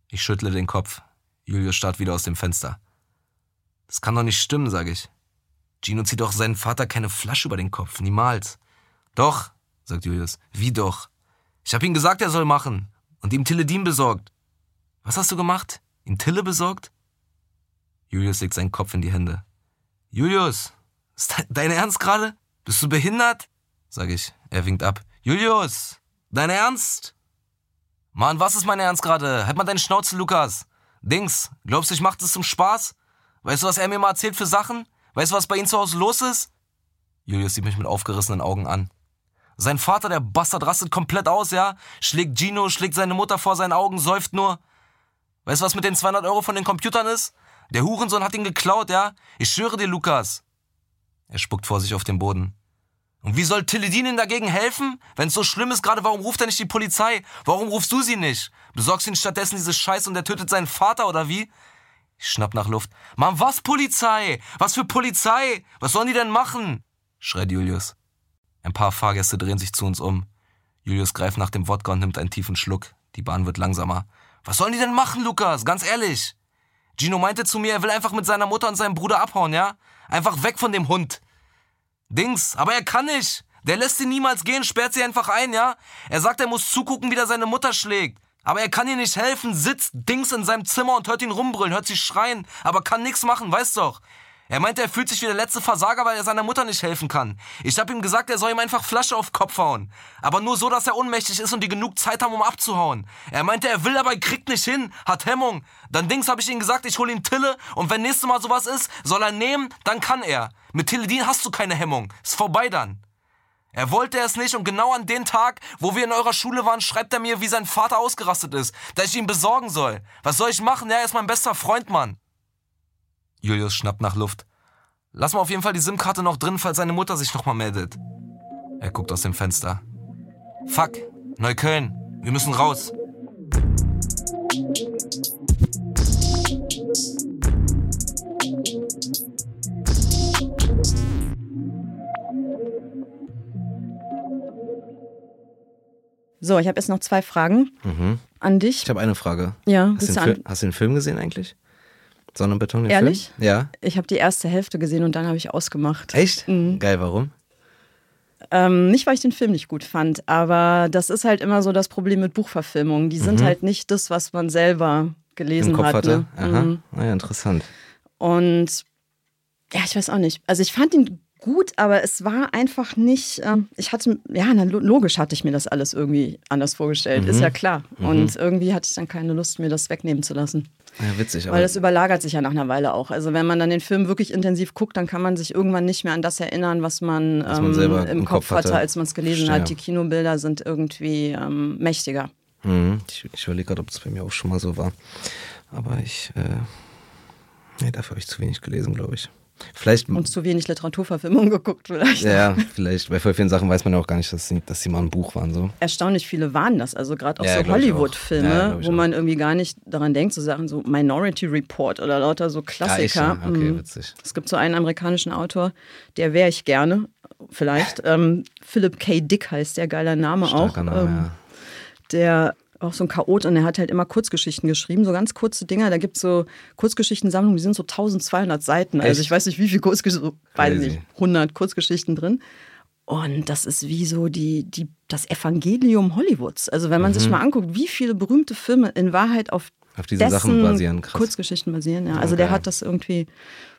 Ich schüttle den Kopf. Julius starrt wieder aus dem Fenster. Das kann doch nicht stimmen, sage ich. Gino zieht doch seinen Vater keine Flasche über den Kopf, niemals. Doch, sagt Julius. Wie doch? Ich hab ihm gesagt, er soll machen. Und ihm Tilledin besorgt. Was hast du gemacht? Ihm Tille besorgt? Julius legt seinen Kopf in die Hände. Julius, ist de dein Ernst gerade? Bist du behindert? Sag ich. Er winkt ab. Julius, dein Ernst? Mann, was ist mein Ernst gerade? Halt mal deine Schnauze, Lukas. Dings, glaubst du, ich mach das zum Spaß? Weißt du, was er mir mal erzählt für Sachen? Weißt du, was bei ihm zu Hause los ist? Julius sieht mich mit aufgerissenen Augen an. Sein Vater, der Bastard, rastet komplett aus, ja? Schlägt Gino, schlägt seine Mutter vor seinen Augen, säuft nur. Weißt du, was mit den 200 Euro von den Computern ist? Der Hurensohn hat ihn geklaut, ja? Ich schwöre dir, Lukas. Er spuckt vor sich auf den Boden. Und wie soll Tilledin dagegen helfen? Wenn es so schlimm ist gerade, warum ruft er nicht die Polizei? Warum rufst du sie nicht? Besorgst ihn stattdessen diese Scheiße und er tötet seinen Vater, oder wie? Ich schnapp nach Luft. Mann, was Polizei? Was für Polizei? Was sollen die denn machen? schreit Julius. Ein paar Fahrgäste drehen sich zu uns um. Julius greift nach dem Wodka und nimmt einen tiefen Schluck. Die Bahn wird langsamer. Was sollen die denn machen, Lukas? Ganz ehrlich. Gino meinte zu mir, er will einfach mit seiner Mutter und seinem Bruder abhauen, ja? Einfach weg von dem Hund. Dings, aber er kann nicht. Der lässt sie niemals gehen, sperrt sie einfach ein, ja? Er sagt, er muss zugucken, wie der seine Mutter schlägt. Aber er kann ihr nicht helfen, sitzt Dings in seinem Zimmer und hört ihn rumbrüllen, hört sie schreien, aber kann nichts machen, weißt doch. Er meinte, er fühlt sich wie der letzte Versager, weil er seiner Mutter nicht helfen kann. Ich hab ihm gesagt, er soll ihm einfach Flasche auf Kopf hauen. Aber nur so, dass er ohnmächtig ist und die genug Zeit haben, um abzuhauen. Er meinte, er will, aber er kriegt nicht hin, hat Hemmung. Dann Dings hab ich ihm gesagt, ich hol ihm Tille und wenn nächstes Mal sowas ist, soll er nehmen, dann kann er. Mit Tilledin hast du keine Hemmung. Ist vorbei dann. Er wollte es nicht und genau an den Tag, wo wir in eurer Schule waren, schreibt er mir, wie sein Vater ausgerastet ist, dass ich ihn besorgen soll. Was soll ich machen? Er ist mein bester Freund, Mann. Julius schnappt nach Luft. Lass mal auf jeden Fall die SIM-Karte noch drin, falls seine Mutter sich nochmal meldet. Er guckt aus dem Fenster. Fuck, Neukölln, wir müssen raus. So, ich habe jetzt noch zwei Fragen mhm. an dich. Ich habe eine Frage. Ja, hast, du den Film, hast du den Film gesehen eigentlich? Sonne und Beton, den Ehrlich? Film? Ja. Ich habe die erste Hälfte gesehen und dann habe ich ausgemacht. Echt? Mhm. Geil, warum? Ähm, nicht, weil ich den Film nicht gut fand, aber das ist halt immer so das Problem mit Buchverfilmungen. Die sind halt nicht das, was man selber gelesen Mhm. Im Kopf hat. hatte? Ne? Aha. Mhm. Naja, interessant. Und ja, ich weiß auch nicht. Also ich fand ihn gut, aber es war einfach nicht, ähm, ich hatte, ja, na, logisch hatte ich mir das alles irgendwie anders vorgestellt, Mhm. ist ja klar. Und irgendwie hatte ich dann keine Lust, mir das wegnehmen zu lassen. Ja, witzig. Aber Weil das überlagert sich ja nach einer Weile auch. Also wenn man dann den Film wirklich intensiv guckt, dann kann man sich irgendwann nicht mehr an das erinnern, was man, Was man ähm, im im Kopf hatte, hatte. als man es gelesen Verstehe. hat. Die Kinobilder sind irgendwie ähm, mächtiger. Mhm. Ich, ich überlege gerade, ob das bei mir auch schon mal so war. Aber ich, äh, nee, dafür habe ich zu wenig gelesen, glaube ich. Vielleicht, Und zu wenig Literaturverfilmung geguckt vielleicht. ja, vielleicht, bei voll vielen Sachen weiß man ja auch gar nicht, dass sie, dass sie mal ein Buch waren, so. Erstaunlich viele waren das. Also gerade auch Ja, so. Hollywood-Filme, Ja, wo auch. man irgendwie gar nicht daran denkt, so Sachen so Minority Report oder lauter so Klassiker. Ja? Okay, Mhm. witzig. Es gibt so einen amerikanischen Autor, der wäre ich gerne, vielleicht. ähm, Philip K. Dick heißt der, geiler Name Starker auch. Name, ähm, ja. der auch so ein Chaot und der hat halt immer Kurzgeschichten geschrieben, so ganz kurze Dinger. Da gibt es so Kurzgeschichtensammlungen, die sind so 1200 Seiten. Also Echt? ich weiß nicht, wie viele Kurzgeschichten, so, weiß nicht, 100 Kurzgeschichten drin. Und das ist wie so die, die, das Evangelium Hollywoods. Also wenn man Mhm. sich mal anguckt, wie viele berühmte Filme in Wahrheit auf Auf diese Sachen basieren, krass. Kurzgeschichten basieren, ja. Also der geil. hat das irgendwie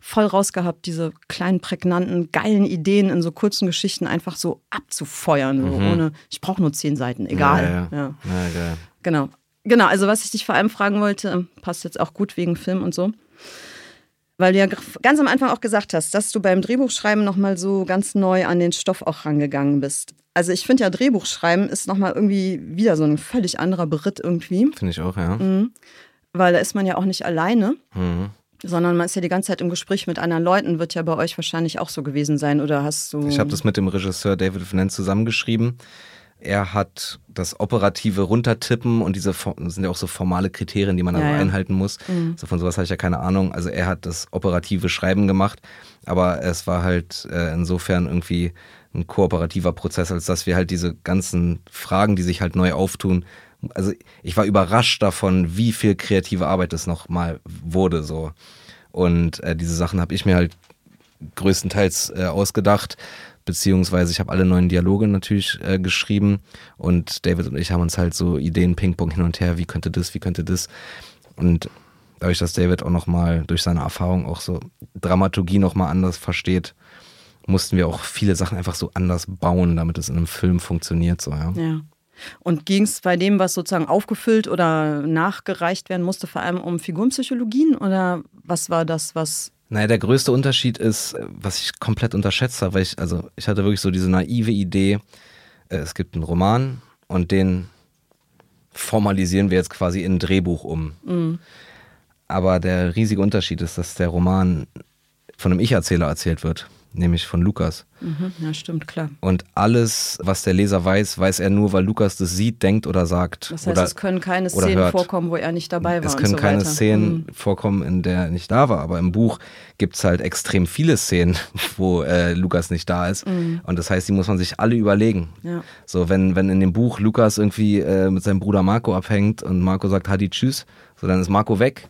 voll rausgehabt, diese kleinen, prägnanten, geilen Ideen in so kurzen Geschichten einfach so abzufeuern. So ohne, ich brauche nur zehn Seiten, egal. Mhm. Ja, ja. Ja. ja geil. Genau. Genau, also was ich dich vor allem fragen wollte, ähm, passt jetzt auch gut wegen Film und so. Weil du ja ganz am Anfang auch gesagt hast, dass du beim Drehbuchschreiben nochmal so ganz neu an den Stoff auch rangegangen bist. Also ich finde ja, Drehbuchschreiben ist nochmal irgendwie wieder so ein völlig anderer Beritt irgendwie, Finde ich auch, ja. Mhm. weil da ist man ja auch nicht alleine, Mhm. sondern man ist ja die ganze Zeit im Gespräch mit anderen Leuten, wird ja bei euch wahrscheinlich auch so gewesen sein. Oder hast du. Ich habe das mit dem Regisseur David Finance zusammengeschrieben. Er hat das operative Runtertippen und diese das sind ja auch so formale Kriterien, die man Ja, aber ja. einhalten muss. So von sowas habe ich ja keine Ahnung. Also er hat das operative Schreiben gemacht, aber es war halt äh, insofern irgendwie ein kooperativer Prozess, als dass wir halt diese ganzen Fragen, die sich halt neu auftun, also ich war überrascht davon, wie viel kreative Arbeit das nochmal wurde so. Und äh, diese Sachen habe ich mir halt größtenteils äh, ausgedacht, beziehungsweise ich habe alle neuen Dialoge natürlich äh, geschrieben und David und ich haben uns halt so Ideen Ping-Pong hin und her, wie könnte das, wie könnte das und dadurch, dass David auch nochmal durch seine Erfahrung auch so Dramaturgie nochmal anders versteht, mussten wir auch viele Sachen einfach so anders bauen, damit es in einem Film funktioniert, so, ja. Ja. Und ging es bei dem, was sozusagen aufgefüllt oder nachgereicht werden musste, vor allem um Figurenpsychologien? Oder was war das, was. Naja, der größte Unterschied ist, äh, was ich komplett unterschätzt habe, weil ich, also ich hatte wirklich so diese naive Idee, äh, es gibt einen Roman und den formalisieren wir jetzt quasi in ein Drehbuch um. Aber der riesige Unterschied ist, dass der Roman von einem Ich-Erzähler erzählt wird, nämlich von Lukas. Mhm, ja, stimmt, klar. Und alles, was der Leser weiß, weiß er nur, weil Lukas das sieht, denkt oder sagt. Das heißt, oder, es können keine Szenen hört. vorkommen, wo er nicht dabei war. Es können so keine weiter. Szenen Mhm. vorkommen, in der er nicht da war, aber im Buch gibt es halt extrem viele Szenen, wo äh, Lukas nicht da ist. Und das heißt, die muss man sich alle überlegen. Mhm. Ja. So, wenn, wenn in dem Buch Lukas irgendwie äh, mit seinem Bruder Marco abhängt und Marco sagt Hadi tschüss, so dann ist Marco weg.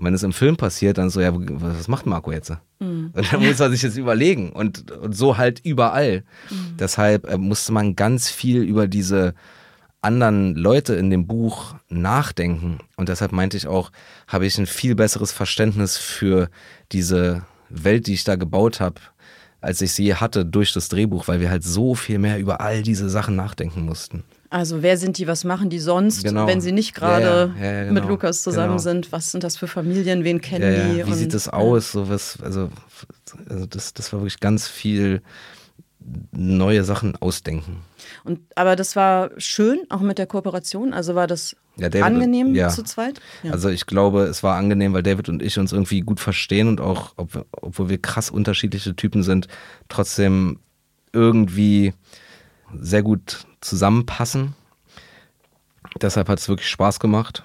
Und wenn es im Film passiert, dann so, ja, was macht Marco jetzt? Mhm. Und dann muss man sich jetzt überlegen. Und, und so halt überall. Mhm. Deshalb äh, musste man ganz viel über diese anderen Leute in dem Buch nachdenken. Und deshalb meinte ich auch, habe ich ein viel besseres Verständnis für diese Welt, die ich da gebaut habe, als ich sie hatte durch das Drehbuch, weil wir halt so viel mehr über all diese Sachen nachdenken mussten. Also, wer sind die, was machen die sonst, Genau. wenn sie nicht gerade ja, ja, ja, mit genau. Lukas zusammen Genau. sind? Was sind das für Familien? Wen kennen die? Wie Und- sieht das aus? So was, also, also das, das war wirklich ganz viel neue Sachen ausdenken. Und, aber das war schön, auch mit der Kooperation. Also war das Ja, David- angenehm ja. zu zweit? Ja. Also ich glaube, es war angenehm, weil David und ich uns irgendwie gut verstehen und auch, ob, obwohl wir krass unterschiedliche Typen sind, trotzdem irgendwie sehr gut zusammenpassen. Deshalb hat es wirklich Spaß gemacht.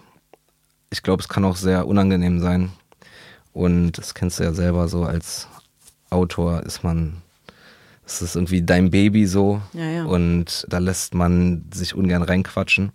Ich glaube, es kann auch sehr unangenehm sein. Und das kennst du ja selber so als Autor ist man Es ist irgendwie dein Baby so. Ja, ja. Und da lässt man sich ungern reinquatschen.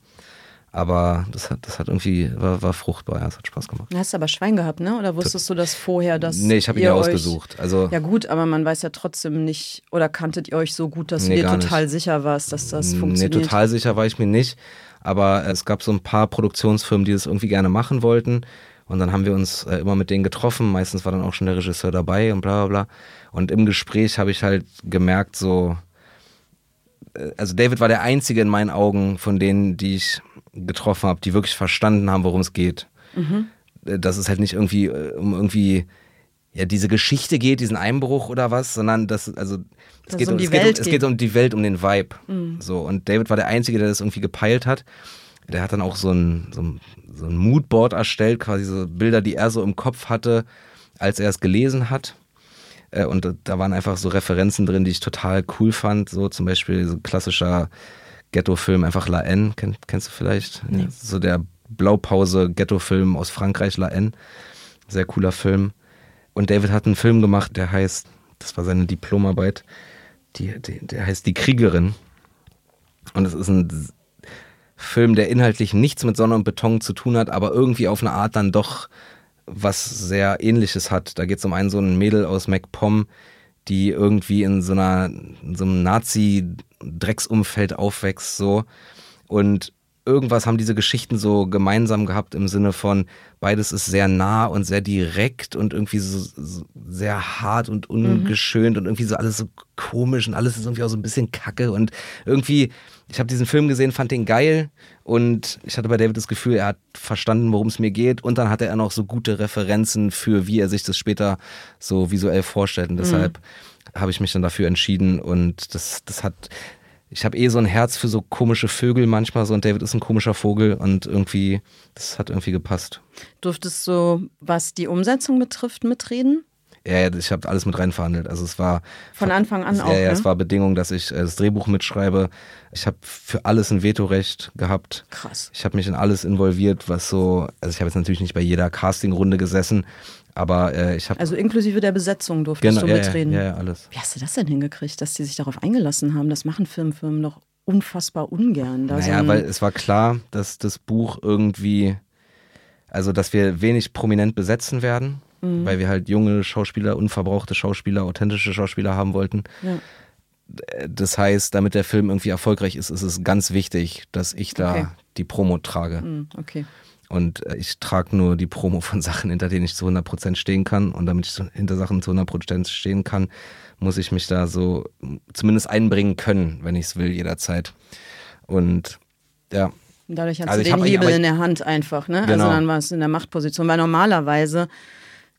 Aber das hat, das hat irgendwie, war, war fruchtbar, ja, es hat Spaß gemacht. Du hast aber Schwein gehabt, ne? Oder wusstest du das vorher, dass Nee, ich habe ihn ja ausgesucht. Also, Ja gut, aber man weiß ja trotzdem nicht, oder kanntet ihr euch so gut, dass Nee, du dir total nicht. sicher warst, dass das nee, funktioniert? total sicher war ich mir nicht. Aber es gab so ein paar Produktionsfirmen, die das irgendwie gerne machen wollten. Und dann haben wir uns äh, immer mit denen getroffen. Meistens war dann auch schon der Regisseur dabei und bla bla bla. Und im Gespräch habe ich halt gemerkt, so, äh, also David war der einzige in meinen Augen von denen, die ich getroffen habe, die wirklich verstanden haben, worum es geht. Äh, Dass es halt nicht irgendwie äh, um irgendwie ja diese Geschichte geht, diesen Einbruch oder was, sondern das also es Dass geht um die es geht Welt es geht. um die Welt, um den Vibe. So und David war der einzige, der das irgendwie gepeilt hat. Der hat dann auch so ein, so ein, so ein Moodboard erstellt, quasi so Bilder, die er so im Kopf hatte, als er es gelesen hat. Äh, Und da waren einfach so Referenzen drin, die ich total cool fand. So zum Beispiel so ein klassischer Ghetto-Film, einfach La N, Kenn, kennst du vielleicht? Ja, so der Blaupause-Ghetto-Film aus Frankreich, La N. Sehr cooler Film. Und David hat einen Film gemacht, der heißt, das war seine Diplomarbeit, die, die, der heißt Die Kriegerin. Und es ist ein Film, der inhaltlich nichts mit Sonne und Beton zu tun hat, aber irgendwie auf eine Art dann doch was sehr ähnliches hat. Da geht es um einen so ein Mädel aus MacPom, die irgendwie in so einer in so einem Nazi-Drecksumfeld aufwächst so. Und irgendwas haben diese Geschichten so gemeinsam gehabt im Sinne von beides ist sehr nah und sehr direkt und irgendwie so, so sehr hart und ungeschönt und irgendwie so alles so komisch und alles ist irgendwie auch so ein bisschen kacke. Und irgendwie ich habe diesen Film gesehen, fand den geil und ich hatte bei David das Gefühl, er hat verstanden, worum es mir geht. Und dann hatte er noch so gute Referenzen für, wie er sich das später so visuell vorstellt. Und deshalb habe ich mich dann dafür entschieden und das, das hat, ich habe eh so ein Herz für so komische Vögel manchmal so und David ist ein komischer Vogel und irgendwie, das hat irgendwie gepasst. Durftest du, was die Umsetzung betrifft, mitreden? Ja, ich habe alles mit rein verhandelt. Also es war Von Anfang an ja, auch, ja, ne? es war Bedingung, dass ich äh, das Drehbuch mitschreibe. Ich habe für alles ein Vetorecht gehabt. Krass. Ich habe mich in alles involviert, was so, also ich habe jetzt natürlich nicht bei jeder Castingrunde gesessen, aber äh, ich habe Also inklusive der Besetzung durftest genau, du ja, mitreden. ja, ja, alles. Wie hast du das denn hingekriegt, dass die sich darauf eingelassen haben? Das machen Filmfirmen doch unfassbar ungern. Da so Naja, ein- weil es war klar, dass das Buch irgendwie, also dass wir wenig prominent besetzen werden, Mhm. weil wir halt junge Schauspieler, unverbrauchte Schauspieler, authentische Schauspieler haben wollten. Ja. Das heißt, damit der Film irgendwie erfolgreich ist, ist es ganz wichtig, dass ich da Okay. die Promo trage. Hm, okay. Und äh, ich trage nur die Promo von Sachen, hinter denen ich zu 100% stehen kann. Und damit ich hinter Sachen zu 100% stehen kann, muss ich mich da so zumindest einbringen können, wenn ich es will, jederzeit. Und ja, dadurch hast Also du hab den eigentlich- Hebel ich- in der Hand einfach, ne? Also Genau. dann warst du in der Machtposition. Weil normalerweise,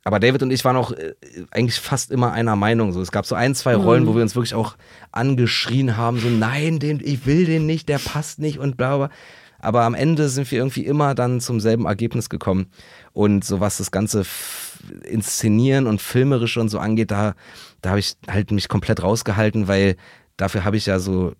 Aber David und ich waren auch äh, eigentlich fast immer einer Meinung. So, es gab so ein, zwei Rollen, wo wir uns wirklich auch angeschrien haben, so nein, den, ich will den nicht, der passt nicht und bla bla. Aber am Ende sind wir irgendwie immer dann zum selben Ergebnis gekommen. Und so was das ganze Inszenieren und Filmerische und so angeht, da, da habe ich halt mich komplett rausgehalten, weil dafür habe ich ja so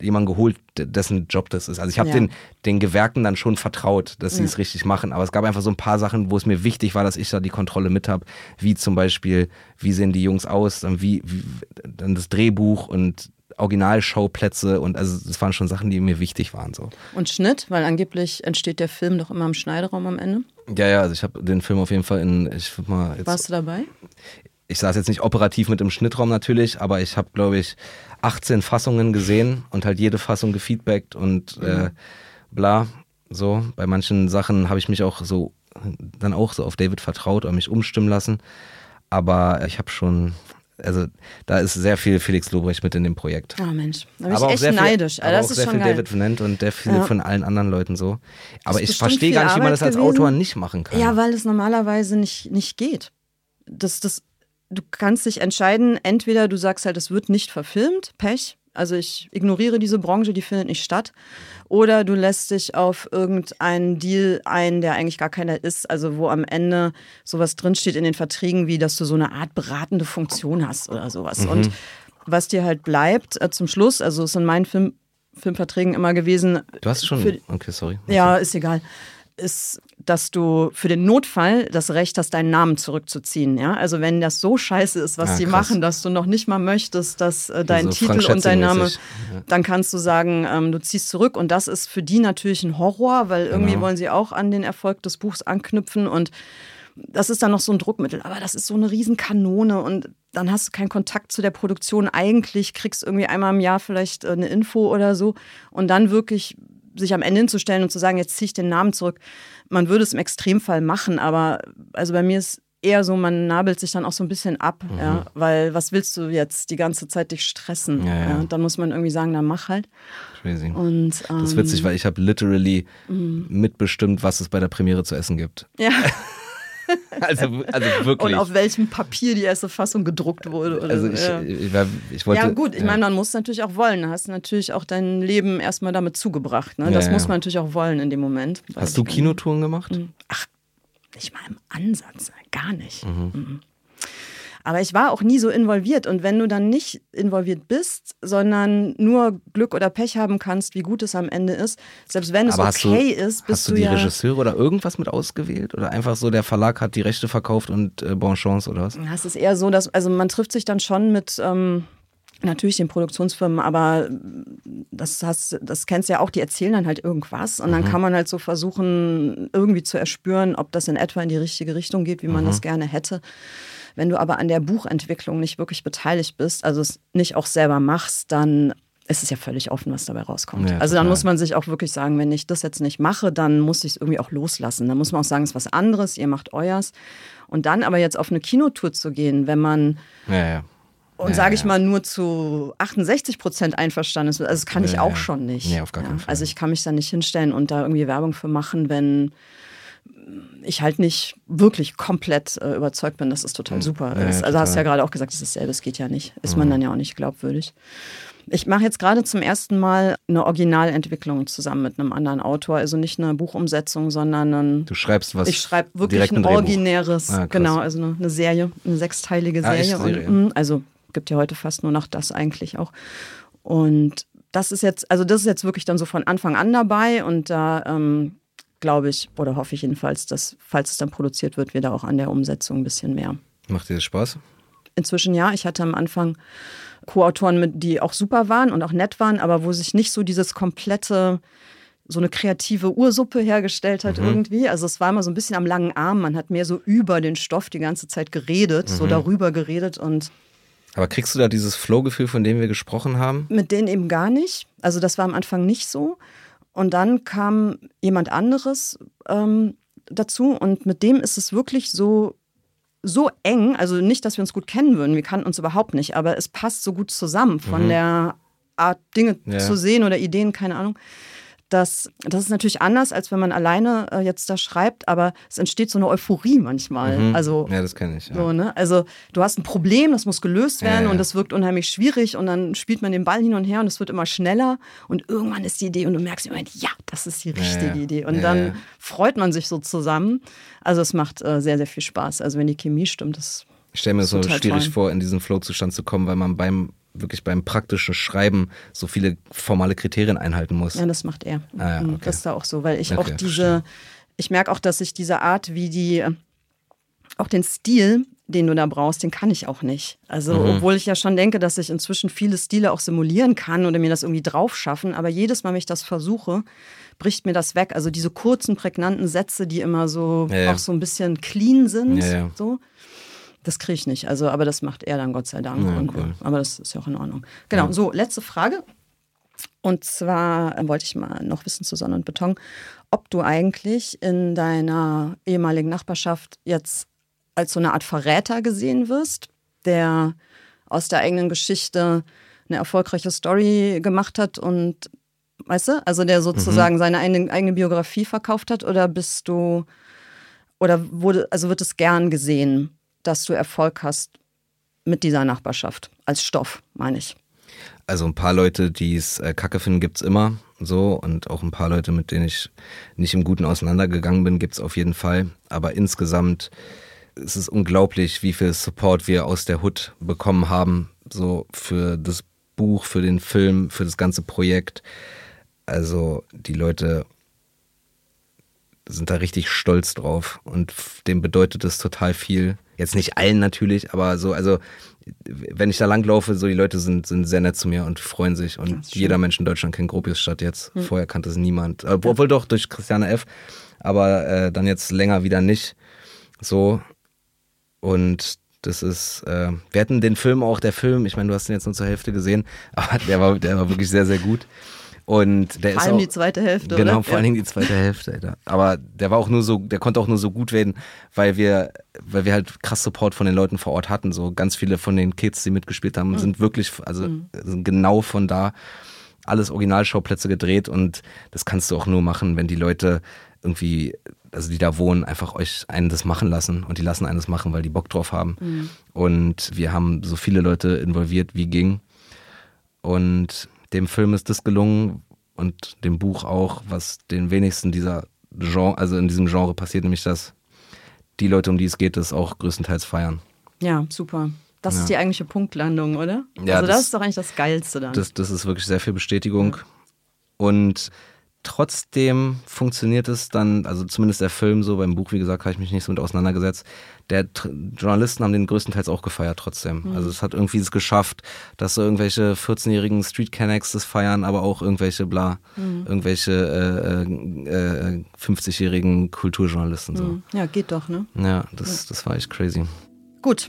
jemanden geholt, dessen Job das ist. Also ich habe Ja. den, den Gewerken dann schon vertraut, dass sie es richtig machen. Aber es gab einfach so ein paar Sachen, wo es mir wichtig war, dass ich da die Kontrolle mit habe. Wie zum Beispiel, wie sehen die Jungs aus, dann wie, wie dann das Drehbuch und Originalschauplätze und also das waren schon Sachen, die mir wichtig waren. So. und Schnitt, weil angeblich entsteht der Film doch immer im Schneideraum am Ende. Ja, ja, also ich habe den Film auf jeden Fall in, ich mal jetzt Warst du dabei? ich saß jetzt nicht operativ mit im Schnittraum natürlich, aber ich habe, glaube ich, 18 Fassungen gesehen und halt jede Fassung gefeedbackt und äh, bla. So, bei manchen Sachen habe ich mich auch so dann auch so auf David vertraut und mich umstimmen lassen. Aber ich habe schon, also da ist sehr viel Felix Lobrecht mit in dem Projekt. Oh Mensch, da bin ich aber auch echt sehr viel, neidisch. aber das auch ist sehr viel geil. David Vennant und der viele Ja. von allen anderen Leuten so. Aber ich verstehe viel gar nicht, wie man das als Autor gewesen. nicht machen kann. Ja, weil es normalerweise nicht, nicht geht. Das, das, du kannst dich entscheiden, entweder du sagst halt, es wird nicht verfilmt, Pech. Also ich ignoriere diese Branche, die findet nicht statt. Oder du lässt dich auf irgendeinen Deal ein, der eigentlich gar keiner ist. Also wo am Ende sowas drinsteht in den Verträgen, wie dass du so eine Art beratende Funktion hast oder sowas. Mhm. Und was dir halt bleibt äh, zum Schluss, also es ist in meinen Film, Filmverträgen immer gewesen, du hast schon, für- okay, sorry. ja, ist egal. ist, dass du für den Notfall das Recht hast, deinen Namen zurückzuziehen. Ja? Also wenn das so scheiße ist, was Ah, die machen, dass du noch nicht mal möchtest, dass äh, dein So Titel und dein Name. Ja. dann kannst du sagen, ähm, du ziehst zurück. Und das ist für die natürlich ein Horror, weil irgendwie Genau. wollen sie auch an den Erfolg des Buchs anknüpfen und das ist dann noch so ein Druckmittel, aber das ist so eine Riesenkanone und dann hast du keinen Kontakt zu der Produktion. Eigentlich kriegst du irgendwie einmal im Jahr vielleicht äh, eine Info oder so und dann wirklich sich am Ende hinzustellen und zu sagen, jetzt ziehe ich den Namen zurück. Man würde es im Extremfall machen, aber also bei mir ist eher so, man nabelt sich dann auch so ein bisschen ab, ja, weil was willst du jetzt die ganze Zeit dich stressen? Mhm. Ja, ja. Dann muss man irgendwie sagen, dann mach halt. Crazy. Und, ähm, Das ist witzig, weil ich habe literally mitbestimmt, was es bei der Premiere zu essen gibt. Ja. Also, also Und wirklich. auf welchem Papier die erste Fassung gedruckt wurde. Oder also so. ich, ja. ich, ich wollte. ja, gut, ich meine, man muss natürlich auch wollen. Da hast du natürlich auch dein Leben erstmal damit zugebracht. Ne? Ja, Das ja. muss man natürlich auch wollen in dem Moment. Hast du Kinotouren gemacht? Ach, nicht mal im Ansatz, gar nicht. Mhm. Aber ich war auch nie so involviert. Und wenn du dann nicht involviert bist, sondern nur Glück oder Pech haben kannst, wie gut es am Ende ist, selbst wenn es Aber okay du, ist, bist hast du du die ja. Regisseure oder irgendwas mit ausgewählt? Oder einfach so, der Verlag hat die Rechte verkauft und äh, Bonchance oder was? Ja, es ist eher so, dass, also man trifft sich dann schon mit ähm, natürlich den Produktionsfirmen, aber das, hast, das kennst du ja auch, die erzählen dann halt irgendwas und dann kann man halt so versuchen, irgendwie zu erspüren, ob das in etwa in die richtige Richtung geht, wie man das gerne hätte. Wenn du aber an der Buchentwicklung nicht wirklich beteiligt bist, also es nicht auch selber machst, dann ist es ja völlig offen, was dabei rauskommt. Ja, also dann muss man sich auch wirklich sagen, wenn ich das jetzt nicht mache, dann muss ich es irgendwie auch loslassen. Dann muss man auch sagen, es ist was anderes, ihr macht euers. Und dann aber jetzt auf eine Kinotour zu gehen, wenn man Ja, ja. und Ja, sage ich ja. mal nur zu 68 Prozent einverstanden ist, also das kann ich Ja, auch ja. schon nicht. Nee, auf gar keinen Fall. Also ich kann mich da nicht hinstellen und da irgendwie Werbung für machen, wenn ich halt nicht wirklich komplett äh, überzeugt bin, dass es total super Ja, ja, ist. Also hast du ja total. gerade auch gesagt, es ist dasselbe, es geht ja nicht. Ist man dann ja auch nicht glaubwürdig. Ich mache jetzt gerade zum ersten Mal eine Originalentwicklung zusammen mit einem anderen Autor. Also nicht eine Buchumsetzung, sondern ein, Du schreibst was. ich schreibe wirklich ein Drehbuch. originäres, Ah, genau, also eine, eine Serie, eine sechsteilige Ah, echt? Serie. Serie? Und, mh, also gibt ja heute fast nur noch das eigentlich auch. Und das ist jetzt, also das ist jetzt wirklich dann so von Anfang an dabei und da ähm, glaube ich oder hoffe ich jedenfalls, dass, falls es dann produziert wird, wir da auch an der Umsetzung ein bisschen mehr. Macht dir das Spaß? Inzwischen ja, ich hatte am Anfang Co-Autoren, die auch super waren und auch nett waren, aber wo sich nicht so dieses komplette, so eine kreative Ursuppe hergestellt hat irgendwie. Also es war immer so ein bisschen am langen Arm. Man hat mehr so über den Stoff die ganze Zeit geredet, so darüber geredet und Aber kriegst du da dieses Flow-Gefühl, von dem wir gesprochen haben? mit denen eben gar nicht. Also das war am Anfang nicht so. Und dann kam jemand anderes ähm, dazu und mit dem ist es wirklich so, so eng. Also nicht, dass wir uns gut kennen würden, wir kannten uns überhaupt nicht, aber es passt so gut zusammen von der Art, Dinge Ja. zu sehen oder Ideen, keine Ahnung. Das, das ist natürlich anders, als wenn man alleine äh, jetzt da schreibt, aber es entsteht so eine Euphorie manchmal. Also Ja, das kenne ich. Ja. so, ne? Also du hast ein Problem, das muss gelöst werden Ja, ja. und das wirkt unheimlich schwierig und dann spielt man den Ball hin und her und es wird immer schneller und irgendwann ist die Idee und du merkst im Moment, ja, das ist die richtige. Idee und dann freut man sich so zusammen. Also es macht äh, sehr, sehr viel Spaß. Also wenn die Chemie stimmt, das Ich stelle mir das so schwierig toll. vor, in diesen Flow-Zustand zu kommen, weil man beim wirklich beim praktischen Schreiben so viele formale Kriterien einhalten muss. Ja, das macht er. Ah ja, Mhm, okay. Das ist da auch so, weil ich Okay, auch diese, verstehe. ich merke auch, dass ich diese Art, wie die, auch den Stil, den du da brauchst, den kann ich auch nicht. Also, Mhm. obwohl ich ja schon denke, dass ich inzwischen viele Stile auch simulieren kann oder mir das irgendwie drauf schaffen, aber jedes Mal, wenn ich das versuche, bricht mir das weg. Also diese kurzen, prägnanten Sätze, die immer so Ja, ja. auch so ein bisschen clean sind, Ja, ja. so. Das kriege ich nicht. Also, aber das macht er dann Gott sei Dank. Ja, cool. Aber das ist ja auch in Ordnung. Genau, so, letzte Frage. Und zwar äh, wollte ich mal noch wissen zu Sonne und Beton, ob du eigentlich in deiner ehemaligen Nachbarschaft jetzt als so eine Art Verräter gesehen wirst, der aus der eigenen Geschichte eine erfolgreiche Story gemacht hat und, weißt du, also der sozusagen seine eigene, eigene Biografie verkauft hat, oder bist du, oder wurde, also wird es gern gesehen, dass du Erfolg hast mit dieser Nachbarschaft als Stoff, meine ich. Also ein paar Leute, die es äh, kacke finden, gibt's immer so. Und auch ein paar Leute, mit denen ich nicht im Guten auseinandergegangen bin, gibt's auf jeden Fall. Aber insgesamt ist es unglaublich, wie viel Support wir aus der Hood bekommen haben. So für das Buch, für den Film, für das ganze Projekt. Also die Leute sind da richtig stolz drauf und dem bedeutet es total viel. Jetzt nicht allen natürlich, aber so, also wenn ich da langlaufe, so die Leute sind, sind sehr nett zu mir und freuen sich. Und jeder Mensch in Deutschland kennt Gropiusstadt jetzt. Hm. Vorher kannte es niemand. Obwohl doch durch Christiane F., aber äh, dann jetzt länger wieder nicht. So. Und das ist, äh, wir hatten den Film auch, der Film, ich meine, du hast ihn jetzt nur zur Hälfte gesehen, aber der war, der war wirklich sehr, sehr gut. Und der vor allem auch, die zweite Hälfte, Genau, oder? vor allen Dingen die zweite Hälfte, Alter. Aber der war auch nur so, der konnte auch nur so gut werden, weil wir, weil wir halt krass Support von den Leuten vor Ort hatten. So ganz viele von den Kids, die mitgespielt haben, mhm. sind wirklich, also mhm. sind genau von da alles Originalschauplätze gedreht und das kannst du auch nur machen, wenn die Leute irgendwie, also die da wohnen, einfach euch einen das machen lassen und die lassen einen das machen, weil die Bock drauf haben. Mhm. Und wir haben so viele Leute involviert, wie ging. Und dem Film ist das gelungen und dem Buch auch, was den wenigsten dieser Genre, also in diesem Genre passiert, nämlich dass die Leute, um die es geht, das auch größtenteils feiern. Ja, super. Das ja. ist die eigentliche Punktlandung, oder? Ja, also das, das, ist doch eigentlich das Geilste dann. Das, das ist wirklich sehr viel Bestätigung. Ja. Und trotzdem funktioniert es dann, also zumindest der Film so, beim Buch, wie gesagt, habe ich mich nicht so mit auseinandergesetzt. Der Journalisten haben den größtenteils auch gefeiert trotzdem. Mhm. Also es hat irgendwie es geschafft, dass so irgendwelche 14-jährigen Street Connects das feiern, aber auch irgendwelche bla, mhm. irgendwelche äh, äh, 50-jährigen äh, Kulturjournalisten so. Mhm. Ja, geht doch, ne? Ja, das, das war echt crazy. Gut,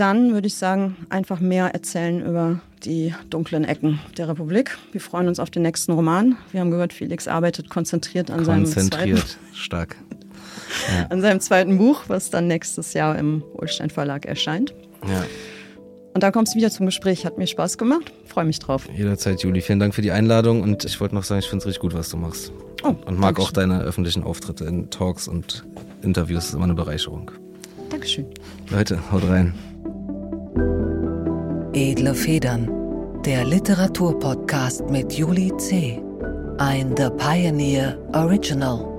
dann würde ich sagen, einfach mehr erzählen über die dunklen Ecken der Republik. Wir freuen uns auf den nächsten Roman. Wir haben gehört, Felix arbeitet konzentriert an konzentriert, seinem zweiten, stark. Ja. an seinem zweiten Buch, was dann nächstes Jahr im Ulstein Verlag erscheint. Ja. Und dann kommst du wieder zum Gespräch. Hat mir Spaß gemacht. Freue mich drauf. Jederzeit, Juli. Vielen Dank für die Einladung. Und ich wollte noch sagen, ich finde es richtig gut, was du machst. Oh, und mag auch deine öffentlichen Auftritte in Talks und Interviews. Das ist immer eine Bereicherung. Dankeschön. Leute, haut rein. Edle Federn, der Literaturpodcast mit Juli C. Ein The Pioneer Original.